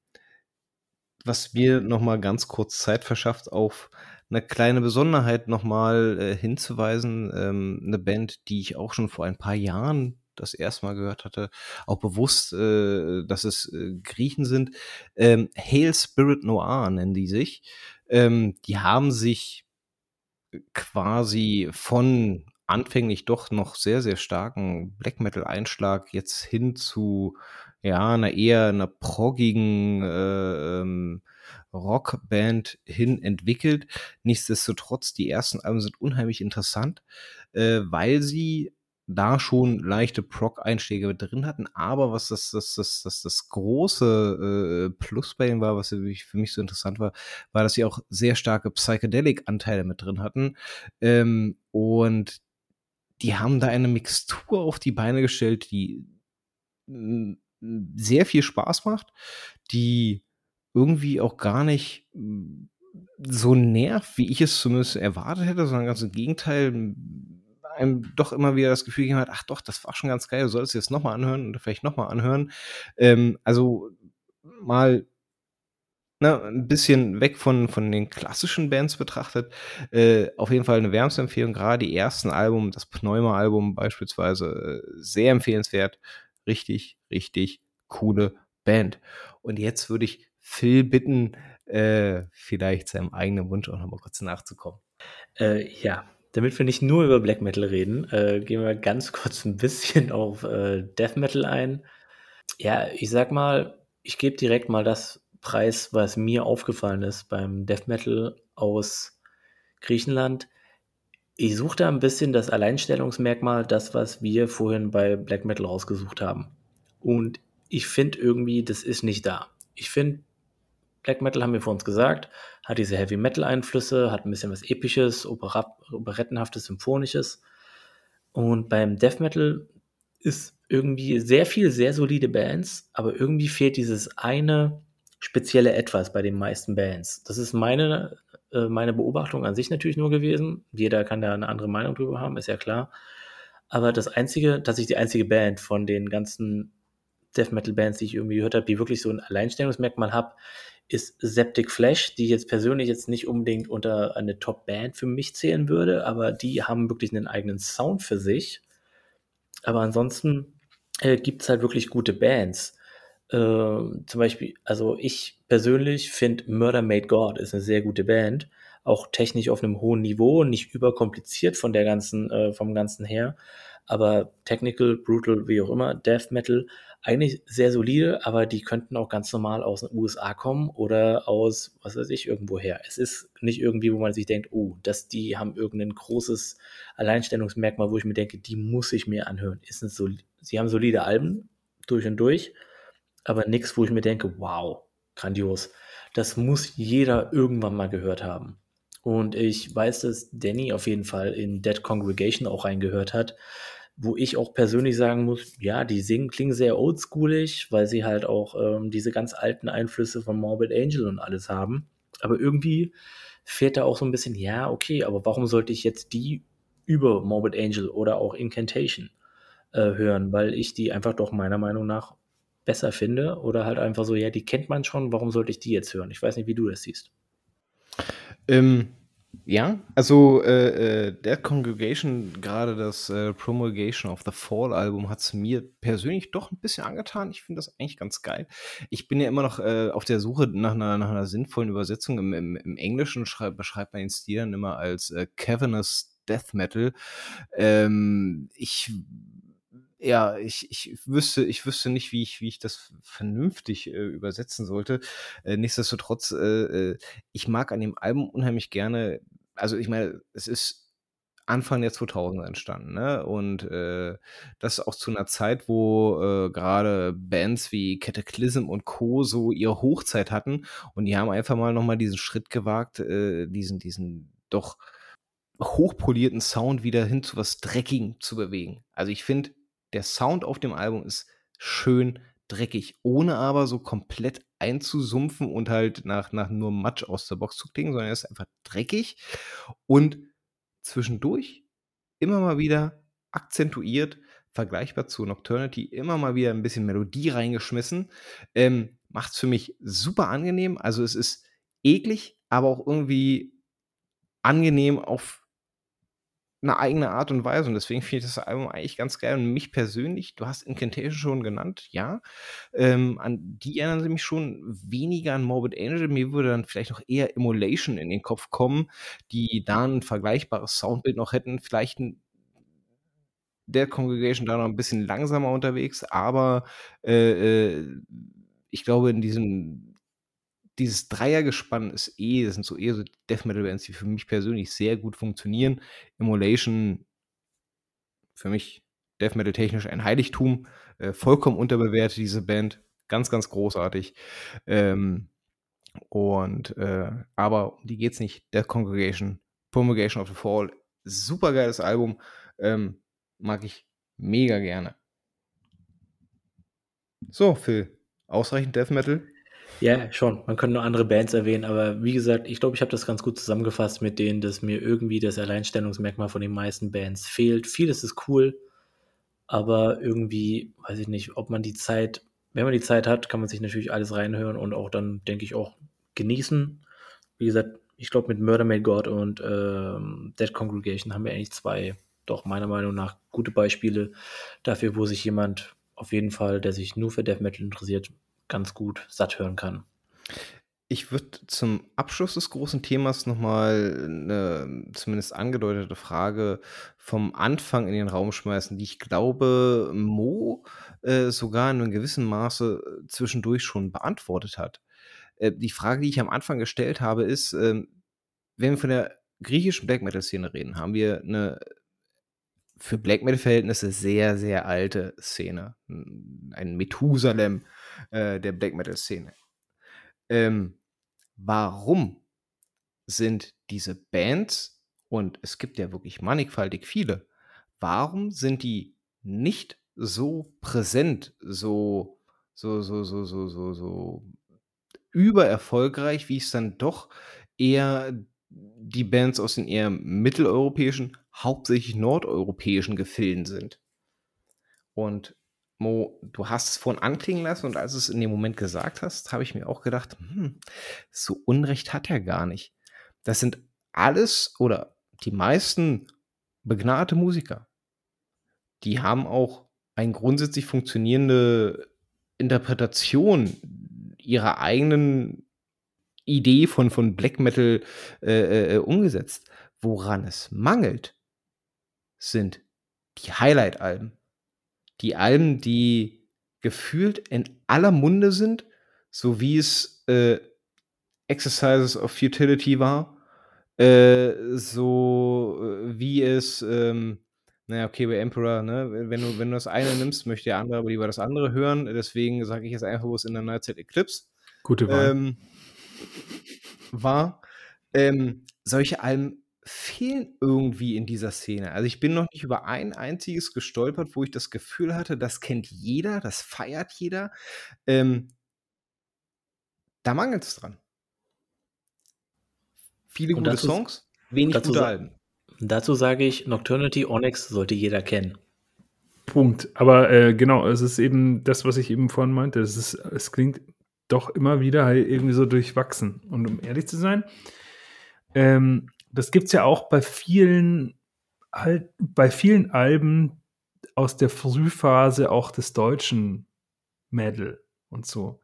was mir nochmal ganz kurz Zeit verschafft, auf eine kleine Besonderheit nochmal äh, hinzuweisen. Ähm, eine Band, die ich auch schon vor ein paar Jahren das erste Mal gehört hatte, auch bewusst, äh, dass es äh, Griechen sind. Ähm, Hail Spirit Noir nennen die sich. Ähm, die haben sich quasi von anfänglich doch noch sehr, sehr starken Black Metal-Einschlag jetzt hin zu ja, einer eher einer proggigen äh, ähm, Rockband hin entwickelt. Nichtsdestotrotz, die ersten Alben sind unheimlich interessant, äh, weil sie da schon leichte Prog-Einschläge mit drin hatten, aber was das, das, das, das, das große äh, Plus bei ihnen war, was für mich so interessant war, war, dass sie auch sehr starke Psychedelic-Anteile mit drin hatten. Ähm, und die haben da eine Mixtur auf die Beine gestellt, die sehr viel Spaß macht, die irgendwie auch gar nicht so nervt, wie ich es zumindest erwartet hätte, sondern ganz im Gegenteil einem doch immer wieder das Gefühl gegeben hat, ach doch, das war schon ganz geil, du solltest jetzt nochmal anhören oder vielleicht nochmal anhören. Ähm, also mal ne, ein bisschen weg von, von den klassischen Bands betrachtet, äh, auf jeden Fall eine Wärmsempfehlung, gerade die ersten Album, das Pneuma-Album beispielsweise, äh, sehr empfehlenswert, richtig, richtig coole Band. Und jetzt würde ich Phil bitten, äh, vielleicht seinem eigenen Wunsch auch nochmal kurz nachzukommen. Äh, ja, damit wir nicht nur über Black Metal reden, äh, gehen wir ganz kurz ein bisschen auf äh, Death Metal ein. Ja, ich sag mal, ich gebe direkt mal das Preis, was mir aufgefallen ist beim Death Metal aus Griechenland. Ich suche da ein bisschen das Alleinstellungsmerkmal, das, was wir vorhin bei Black Metal rausgesucht haben. Und ich finde irgendwie, das ist nicht da. Ich finde, Black Metal haben wir vor uns gesagt, hat diese Heavy Metal Einflüsse, hat ein bisschen was Episches, Operettenhaftes, Symphonisches. Und beim Death Metal ist irgendwie sehr viel, sehr solide Bands, aber irgendwie fehlt dieses eine spezielle Etwas bei den meisten Bands. Das ist meine, äh, meine Beobachtung an sich natürlich nur gewesen. Jeder kann da eine andere Meinung drüber haben, ist ja klar. Aber das einzige, tatsächlich die einzige Band von den ganzen Death Metal Bands, die ich irgendwie gehört habe, die wirklich so ein Alleinstellungsmerkmal hat, ist Septic Flash, die jetzt persönlich jetzt nicht unbedingt unter eine Top Band für mich zählen würde, aber die haben wirklich einen eigenen Sound für sich. Aber ansonsten äh, gibt es halt wirklich gute Bands. Äh, zum Beispiel, also ich persönlich finde Murder Made God ist eine sehr gute Band, auch technisch auf einem hohen Niveau, nicht überkompliziert von der ganzen, äh, vom ganzen her, aber technical, brutal, wie auch immer, Death Metal, eigentlich sehr solide, aber die könnten auch ganz normal aus den USA kommen oder aus, was weiß ich, irgendwo her. Es ist nicht irgendwie, wo man sich denkt, oh, dass die haben irgendein großes Alleinstellungsmerkmal, wo ich mir denke, die muss ich mir anhören. Ist es so, sie haben solide Alben durch und durch, aber nichts, wo ich mir denke, wow, grandios. Das muss jeder irgendwann mal gehört haben. Und ich weiß, dass Danny auf jeden Fall in Dead Congregation auch reingehört hat wo ich auch persönlich sagen muss, ja, die singen, klingen sehr oldschoolig, weil sie halt auch ähm, diese ganz alten Einflüsse von Morbid Angel und alles haben. Aber irgendwie fehlt da auch so ein bisschen, ja, okay, aber warum sollte ich jetzt die über Morbid Angel oder auch Incantation äh, hören? Weil ich die einfach doch meiner Meinung nach besser finde oder halt einfach so, ja, die kennt man schon, warum sollte ich die jetzt hören? Ich weiß nicht, wie du das siehst. Ähm, ja, also äh, äh, Dead Congregation, gerade das äh, Promulgation of the Fall Album, hat es mir persönlich doch ein bisschen angetan. Ich finde das eigentlich ganz geil. Ich bin ja immer noch äh, auf der Suche nach einer, nach einer sinnvollen Übersetzung. Im, im, im Englischen schreib, beschreibt man den Stil dann immer als äh, Cavernous Death Metal. Ähm, ich ja, ich, ich wüsste, ich wüsste nicht, wie ich, wie ich das vernünftig äh, übersetzen sollte. Äh, nichtsdestotrotz, äh, äh ich mag an dem Album unheimlich gerne, also ich meine, es ist Anfang der 2000er entstanden, ne? Und äh, das auch zu einer Zeit, wo äh, gerade Bands wie Cataclysm und Co. so ihre Hochzeit hatten und die haben einfach mal nochmal diesen Schritt gewagt, äh, diesen, diesen doch hochpolierten Sound wieder hin zu was Dreckigem zu bewegen. Also ich finde, der Sound auf dem Album ist schön dreckig, ohne aber so komplett einzusumpfen und halt nach, nach nur Matsch aus der Box zu klingen, sondern er ist einfach dreckig und zwischendurch immer mal wieder akzentuiert, vergleichbar zu Nocturnity, immer mal wieder ein bisschen Melodie reingeschmissen. Ähm, Macht es für mich super angenehm. Also es ist eklig, aber auch irgendwie angenehm auf eine eigene Art und Weise. Und deswegen finde ich das Album eigentlich ganz geil. Und mich persönlich, du hast Incantation schon genannt, ja, ähm, an die erinnern sie mich schon weniger an Morbid Angel, mir würde dann vielleicht noch eher Immolation in den Kopf kommen, die da ein vergleichbares Soundbild noch hätten, vielleicht ein der Congregation da noch ein bisschen langsamer unterwegs, aber äh, äh, ich glaube, in diesem dieses Dreiergespann ist eh, das sind so eher so Death Metal Bands, die für mich persönlich sehr gut funktionieren. Immolation für mich Death Metal technisch ein Heiligtum, äh, vollkommen unterbewertet diese Band, ganz ganz großartig. Ähm, und äh, aber um die geht's nicht. Death Congregation, Promulgation of the Fall, super geiles Album, ähm, mag ich mega gerne. So, Phil, ausreichend Death Metal? Ja, schon. Man könnte noch andere Bands erwähnen, aber wie gesagt, ich glaube, ich habe das ganz gut zusammengefasst mit denen, dass mir irgendwie das Alleinstellungsmerkmal von den meisten Bands fehlt. Vieles ist cool, aber irgendwie, weiß ich nicht, ob man die Zeit, wenn man die Zeit hat, kann man sich natürlich alles reinhören und auch dann, denke ich, auch genießen. Wie gesagt, ich glaube, mit Murder Made God und ähm, Dead Congregation haben wir eigentlich zwei, doch meiner Meinung nach, gute Beispiele dafür, wo sich jemand auf jeden Fall, der sich nur für Death Metal interessiert, ganz gut satt hören kann. Ich würde zum Abschluss des großen Themas nochmal eine zumindest angedeutete Frage vom Anfang in den Raum schmeißen, die ich glaube, Mo äh, sogar in einem gewissen Maße äh, zwischendurch schon beantwortet hat. Äh, die Frage, die ich am Anfang gestellt habe, ist, äh, wenn wir von der griechischen Black Metal-Szene reden, haben wir eine für Black Metal-Verhältnisse sehr, sehr alte Szene. Ein Methusalem äh, der Black Metal-Szene. Ähm, warum sind diese Bands, und es gibt ja wirklich mannigfaltig viele, warum sind die nicht so präsent, so, so, so, so, so, so, so übererfolgreich, wie es dann doch eher die Bands aus den eher mitteleuropäischen, hauptsächlich nordeuropäischen Gefilden sind. Und Mo, du hast es vorhin anklingen lassen und als du es in dem Moment gesagt hast, habe ich mir auch gedacht, hm, so Unrecht hat er gar nicht. Das sind alles oder die meisten begnadete Musiker. Die haben auch eine grundsätzlich funktionierende Interpretation ihrer eigenen Idee von, von Black Metal äh, äh, umgesetzt. Woran es mangelt, sind die Highlight-Alben die Alben, die gefühlt in aller Munde sind, so wie es äh, Exercises of Futility war, äh, so äh, wie es, ähm, naja, okay, bei Emperor, ne, wenn du, wenn du das eine nimmst, möchte der andere aber lieber das andere hören, deswegen sage ich jetzt einfach, wo es in der Nightside Eclipse Gute Wahl. Ähm, war. Ähm, solche Alben fehlen irgendwie in dieser Szene. Also ich bin noch nicht über ein einziges gestolpert, wo ich das Gefühl hatte, das kennt jeder, das feiert jeder. Ähm, da mangelt es dran. Viele Und gute dazu, Songs, wenig dazu gute Alben. Dazu sage ich, Nocturnity Onyx sollte jeder kennen. Punkt. Aber äh, genau, es ist eben das, was ich eben vorhin meinte. Es, ist, es klingt doch immer wieder halt irgendwie so durchwachsen. Und um ehrlich zu sein, ähm, das gibt es ja auch bei vielen, halt, bei vielen Alben aus der Frühphase auch des deutschen Metal und so.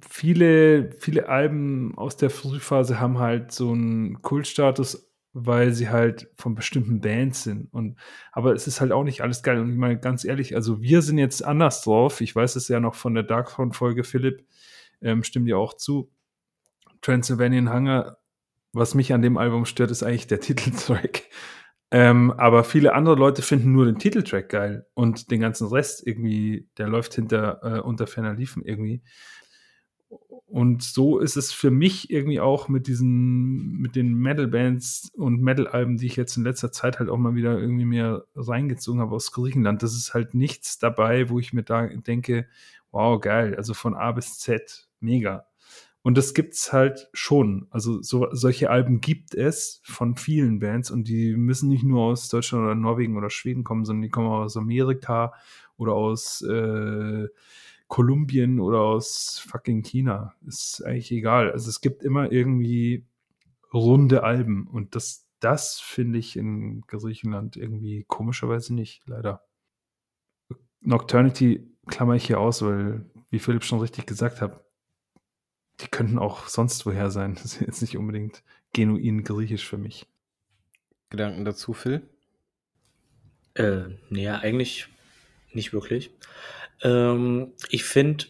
Viele, viele Alben aus der Frühphase haben halt so einen Kultstatus, weil sie halt von bestimmten Bands sind. Und, aber es ist halt auch nicht alles geil. Und ich meine, ganz ehrlich, also wir sind jetzt anders drauf. Ich weiß es ja noch von der Darkthrone-Folge, Philipp, ähm, stimmt ja auch zu. Transylvanian Hunger was mich an dem Album stört, ist eigentlich der Titeltrack. Ähm, aber viele andere Leute finden nur den Titeltrack geil und den ganzen Rest irgendwie, der läuft hinter äh, unter ferner Liefen irgendwie. Und so ist es für mich irgendwie auch mit diesen, mit den Metal-Bands und Metal-Alben, die ich jetzt in letzter Zeit halt auch mal wieder irgendwie mehr reingezogen habe aus Griechenland. Das ist halt nichts dabei, wo ich mir da denke, wow, geil, also von A bis Z, mega. Und das gibt's halt schon. Also so, solche Alben gibt es von vielen Bands und die müssen nicht nur aus Deutschland oder Norwegen oder Schweden kommen, sondern die kommen aus Amerika oder aus äh, Kolumbien oder aus fucking China. Ist eigentlich egal. Also es gibt immer irgendwie runde Alben und das das finde ich in Griechenland irgendwie komischerweise nicht, leider. Nocturnity klammer ich hier aus, weil, wie Philipp schon richtig gesagt hat, die könnten auch sonst woher sein. Das ist jetzt nicht unbedingt genuin griechisch für mich. Gedanken dazu, Phil? Äh, nee, eigentlich nicht wirklich. Ähm, ich finde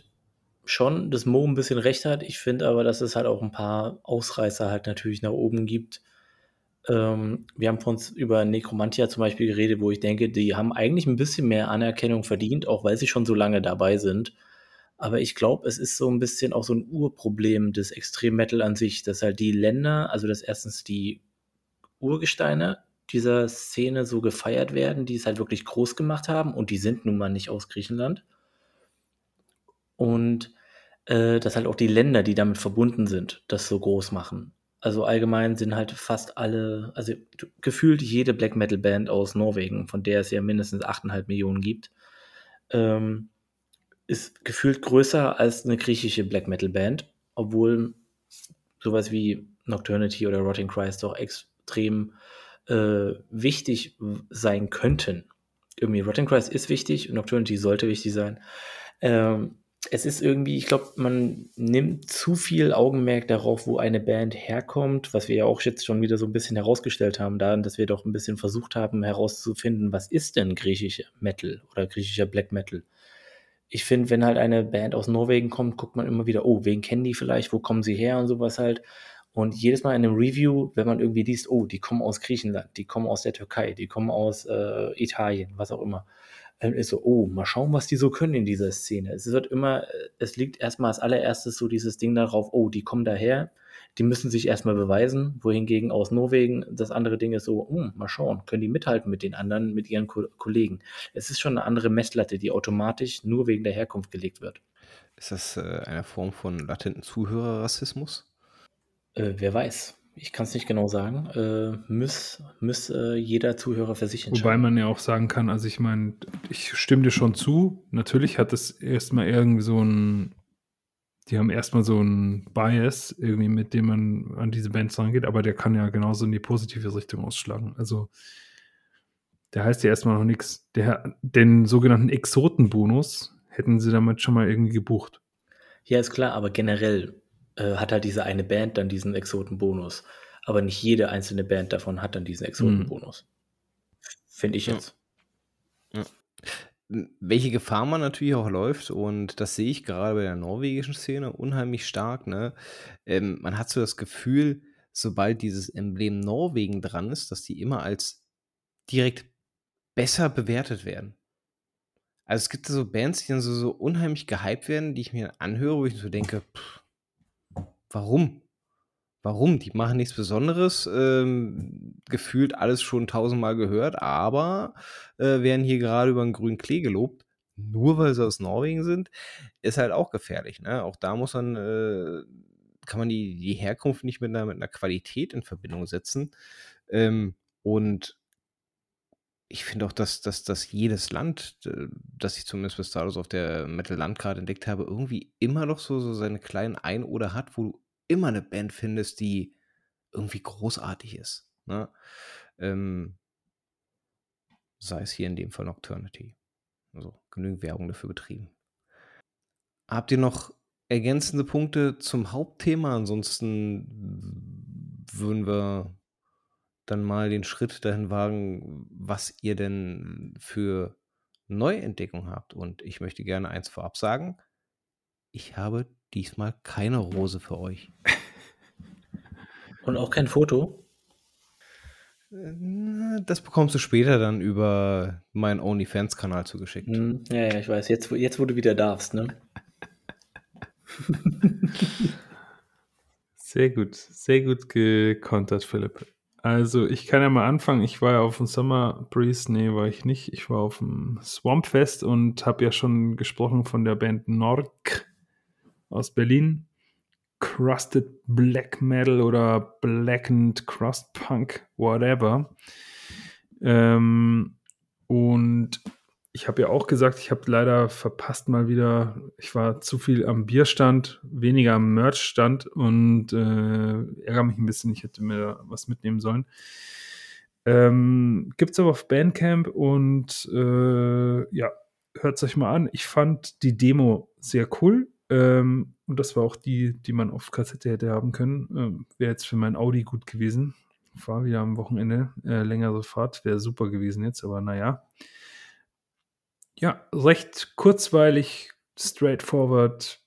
schon, dass Mo ein bisschen recht hat. Ich finde aber, dass es halt auch ein paar Ausreißer halt natürlich nach oben gibt. Ähm, wir haben von uns über Necromantia zum Beispiel geredet, wo ich denke, die haben eigentlich ein bisschen mehr Anerkennung verdient, auch weil sie schon so lange dabei sind. Aber ich glaube, es ist so ein bisschen auch so ein Urproblem des Extrem-Metal an sich, dass halt die Länder, also dass erstens die Urgesteine dieser Szene so gefeiert werden, die es halt wirklich groß gemacht haben und die sind nun mal nicht aus Griechenland. Und äh, dass halt auch die Länder, die damit verbunden sind, das so groß machen. Also allgemein sind halt fast alle, also gefühlt jede Black Metal Band aus Norwegen, von der es ja mindestens 8,5 Millionen gibt, ähm, ist gefühlt größer als eine griechische Black Metal Band, obwohl sowas wie Nocturnity oder Rotting Christ doch extrem äh, wichtig sein könnten. Irgendwie Rotting Christ ist wichtig und Nocturnity sollte wichtig sein. Ähm, es ist irgendwie, ich glaube, man nimmt zu viel Augenmerk darauf, wo eine Band herkommt, was wir ja auch jetzt schon wieder so ein bisschen herausgestellt haben, daran, dass wir doch ein bisschen versucht haben herauszufinden, was ist denn griechischer Metal oder griechischer Black Metal. Ich finde, wenn halt eine Band aus Norwegen kommt, guckt man immer wieder, oh, wen kennen die vielleicht, wo kommen sie her und sowas halt. Und jedes Mal in einem Review, wenn man irgendwie liest, oh, die kommen aus Griechenland, die kommen aus der Türkei, die kommen aus äh, Italien, was auch immer dann ist so, oh, mal schauen, was die so können in dieser Szene. Es wird immer, es liegt erstmal als allererstes so dieses Ding darauf, oh, die kommen daher, die müssen sich erstmal beweisen, wohingegen aus Norwegen das andere Ding ist so, hm, mal schauen, können die mithalten mit den anderen, mit ihren Ko Kollegen. Es ist schon eine andere Messlatte, die automatisch nur wegen der Herkunft gelegt wird. Ist das äh, eine Form von latenten Zuhörerrassismus? Äh, wer weiß ich kann es nicht genau sagen, äh, muss, muss äh, jeder Zuhörer für sich entscheiden. Wobei man ja auch sagen kann, also ich meine, ich stimme dir schon zu, natürlich hat es erstmal irgendwie so ein, die haben erstmal so ein Bias irgendwie, mit dem man an diese Bands rangeht, aber der kann ja genauso in die positive Richtung ausschlagen. Also der heißt ja erstmal noch nichts. Den sogenannten Exotenbonus hätten sie damit schon mal irgendwie gebucht. Ja, ist klar, aber generell äh, hat halt diese eine Band dann diesen Exotenbonus. Aber nicht jede einzelne Band davon hat dann diesen Exotenbonus. Mhm. Finde ich jetzt. Ja. Ja. Welche Gefahr man natürlich auch läuft, und das sehe ich gerade bei der norwegischen Szene unheimlich stark, ne? Ähm, man hat so das Gefühl, sobald dieses Emblem Norwegen dran ist, dass die immer als direkt besser bewertet werden. Also es gibt so Bands, die dann so, so unheimlich gehypt werden, die ich mir anhöre, wo ich so denke, pff, Warum? Warum? Die machen nichts Besonderes, ähm, gefühlt alles schon tausendmal gehört, aber äh, werden hier gerade über 'n grünen Klee gelobt, nur weil sie aus Norwegen sind, ist halt auch gefährlich, ne? Auch da muss man äh, kann man die die Herkunft nicht mit einer mit 'ner Qualität in Verbindung setzen. Ähm, und ich finde auch, dass dass dass jedes Land, das ich zumindest bis dato auf der Metal-Landkarte entdeckt habe, irgendwie immer noch so so seine kleinen Einoder hat, wo du immer eine Band findest, die irgendwie großartig ist, ne? Ähm sei es hier in dem Fall Nocturnity. Also, genügend Werbung dafür betrieben. Habt ihr noch ergänzende Punkte zum Hauptthema? Ansonsten würden wir dann mal den Schritt dahin wagen, was ihr denn für Neuentdeckung habt. Und ich möchte gerne eins vorab sagen. Ich habe diesmal keine Rose für euch. Und auch kein Foto? Äh, das bekommst du später dann über meinen OnlyFans-Kanal zugeschickt. Hm, ja, ja, ich weiß. Jetzt, jetzt wo du wieder darfst, ne? sehr gut, sehr gut gekontert, Philipp. Also, ich kann ja mal anfangen. Ich war ja auf dem Summer Breeze, nee, war ich nicht. Ich war auf dem Swampfest und habe ja schon gesprochen von der Band Nork aus Berlin. Crusted Black Metal oder Blackened Crust Punk, whatever. Ähm, und ich habe ja auch gesagt, ich habe leider verpasst mal wieder, ich war zu viel am Bierstand, weniger am Merchstand und äh, ärgere mich ein bisschen, ich hätte mir was mitnehmen sollen. Ähm, Gibt es aber auf Bandcamp und äh, ja, hört es euch mal an. Ich fand die Demo sehr cool. Ähm, und das war auch die, die man auf Kassette hätte haben können. Ähm, wäre jetzt für mein Audi gut gewesen. War wieder am Wochenende. Äh, längere Fahrt wäre super gewesen jetzt, aber naja. Ja, recht kurzweilig, straightforward,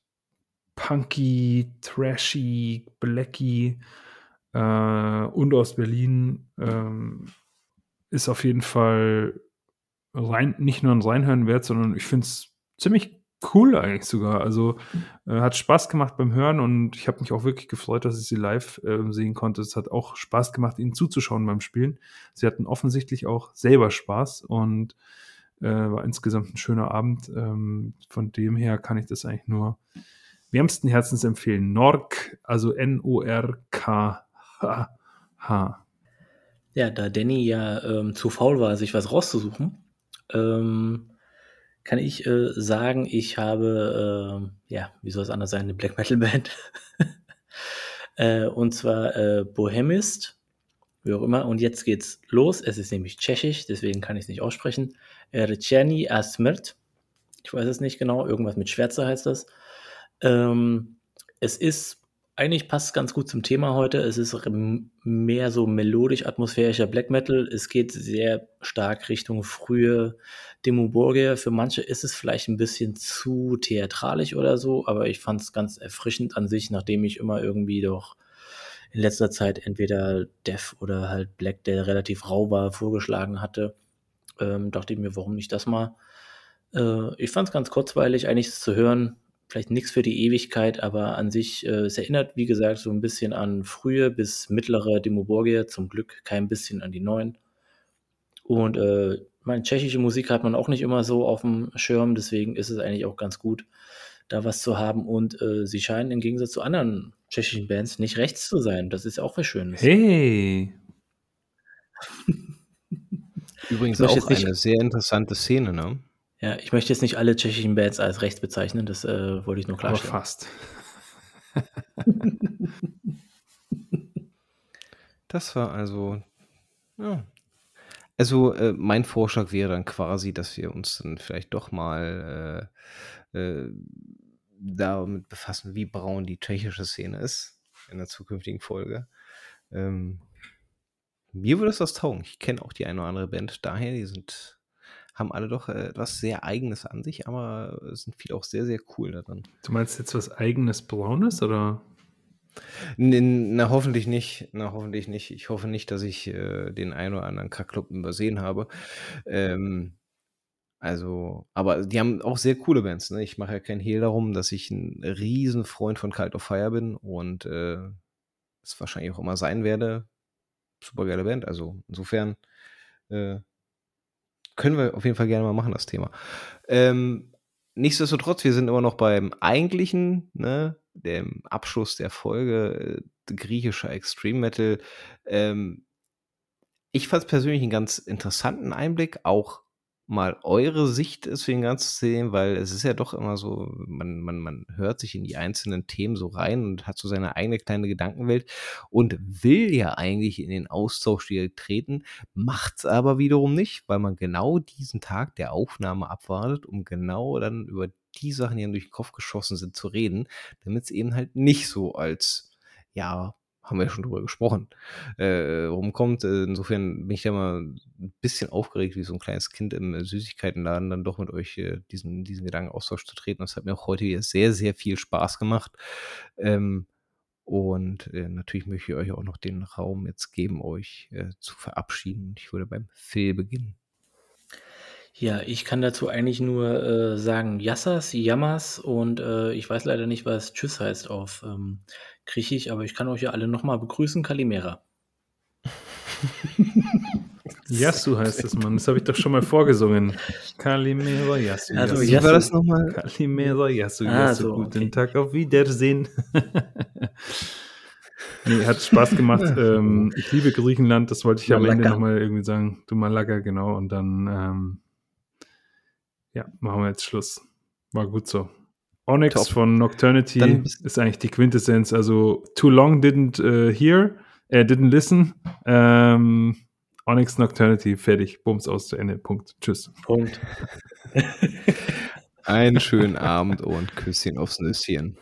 punky, trashy, blacky äh, und aus Berlin. Ähm, ist auf jeden Fall rein, nicht nur ein Reinhören wert, sondern ich finde es ziemlich cool eigentlich sogar. Also äh, hat Spaß gemacht beim Hören und ich habe mich auch wirklich gefreut, dass ich sie live äh, sehen konnte. Es hat auch Spaß gemacht, ihnen zuzuschauen beim Spielen. Sie hatten offensichtlich auch selber Spaß und äh, war insgesamt ein schöner Abend. Ähm, von dem her kann ich das eigentlich nur wärmsten Herzens empfehlen. Nork, also N-O-R-K-H. Ja, da Danny ja ähm, zu faul war, sich was rauszusuchen, ähm, kann ich äh, sagen, ich habe, äh, ja, wie soll es anders sein, eine Black Metal Band. äh, und zwar äh, Bohemist, wie auch immer. Und jetzt geht's los. Es ist nämlich tschechisch, deswegen kann ich es nicht aussprechen. Rczerny Asmrt. Ich weiß es nicht genau, irgendwas mit Schwärze heißt das. Ähm, es ist eigentlich passt es ganz gut zum Thema heute. Es ist mehr so melodisch atmosphärischer Black Metal. Es geht sehr stark Richtung frühe Demo Borgia. Für manche ist es vielleicht ein bisschen zu theatralisch oder so, aber ich fand es ganz erfrischend an sich, nachdem ich immer irgendwie doch in letzter Zeit entweder Death oder halt Black, der relativ rau war, vorgeschlagen hatte. Ähm, dachte ich mir, warum nicht das mal? Äh, ich fand es ganz kurzweilig, eigentlich zu hören vielleicht nichts für die Ewigkeit, aber an sich, äh, es erinnert, wie gesagt, so ein bisschen an frühe bis mittlere Demoborgia, zum Glück kein bisschen an die neuen. Und äh, meine tschechische Musik hat man auch nicht immer so auf dem Schirm, deswegen ist es eigentlich auch ganz gut, da was zu haben. Und äh, sie scheinen im Gegensatz zu anderen tschechischen Bands nicht rechts zu sein. Das ist auch was Schönes. Hey! Übrigens auch eine sehr interessante Szene, ne? Ja, ich möchte jetzt nicht alle tschechischen Bands als rechts bezeichnen, das äh, wollte ich nur klarstellen. Aber fast. das war also, ja. Also äh, mein Vorschlag wäre dann quasi, dass wir uns dann vielleicht doch mal äh, äh, damit befassen, wie braun die tschechische Szene ist in der zukünftigen Folge. Ähm, mir würde es das taugen. Ich kenne auch die eine oder andere Band daher, die sind haben alle doch äh, etwas sehr Eigenes an sich, aber sind viele auch sehr, sehr cool darin. Du meinst jetzt was Eigenes Braunes oder? Na, hoffentlich nicht. Na, hoffentlich nicht. Ich hoffe nicht, dass ich äh, den einen oder anderen Kackclub übersehen habe. Ähm, also, aber die haben auch sehr coole Bands. Ne? Ich mache ja keinen Hehl darum, dass ich ein Riesenfreund von Cult of Fire bin und äh, es wahrscheinlich auch immer sein werde. Super geile Band. Also insofern äh, können wir auf jeden Fall gerne mal machen, das Thema. Ähm, nichtsdestotrotz, wir sind immer noch beim eigentlichen, ne, dem Abschluss der Folge, äh, griechischer Extreme Metal. Ähm, ich fand es persönlich einen ganz interessanten Einblick, auch mal eure Sicht ist für den ganzen sehen, weil es ist ja doch immer so, man, man, man hört sich in die einzelnen Themen so rein und hat so seine eigene kleine Gedankenwelt und will ja eigentlich in den Austausch treten, macht es aber wiederum nicht, weil man genau diesen Tag der Aufnahme abwartet, um genau dann über die Sachen, die dann durch den Kopf geschossen sind, zu reden, damit es eben halt nicht so als ja, haben wir ja schon drüber gesprochen, äh, rumkommt. Äh, insofern bin ich ja mal ein bisschen aufgeregt, wie so ein kleines Kind im Süßigkeitenladen, dann doch mit euch äh, diesen, diesen Gedankenaustausch zu treten. Das hat mir auch heute wieder sehr, sehr viel Spaß gemacht. Ähm, und äh, natürlich möchte ich euch auch noch den Raum jetzt geben, euch äh, zu verabschieden. Ich würde beim Phil beginnen. Ja, ich kann dazu eigentlich nur äh, sagen Yassas, Yamas und äh, ich weiß leider nicht, was Tschüss heißt auf ähm, Griechisch, aber ich kann euch ja alle nochmal begrüßen. Kalimera. Yasu heißt es, Mann. Das habe ich doch schon mal vorgesungen. Kalimera Yasu. Also, Wie war das nochmal? Kalimera Yasu. Ah, Yasu. So, Guten okay. Tag, auf Wiedersehen. nee, hat Spaß gemacht. ähm, ich liebe Griechenland, das wollte ich Malaga. am Ende nochmal irgendwie sagen. Du Malaga, genau. Und dann ähm, Ja, machen wir jetzt Schluss. War gut so. Onyx Top. von Nocturnity Dann ist eigentlich die Quintessenz. Also, too long didn't äh, hear, äh, didn't listen. Ähm, Onyx Nocturnity, fertig. Bums aus zu Ende. Punkt. Tschüss. Punkt. Einen schönen Abend und Küsschen aufs Nüsschen.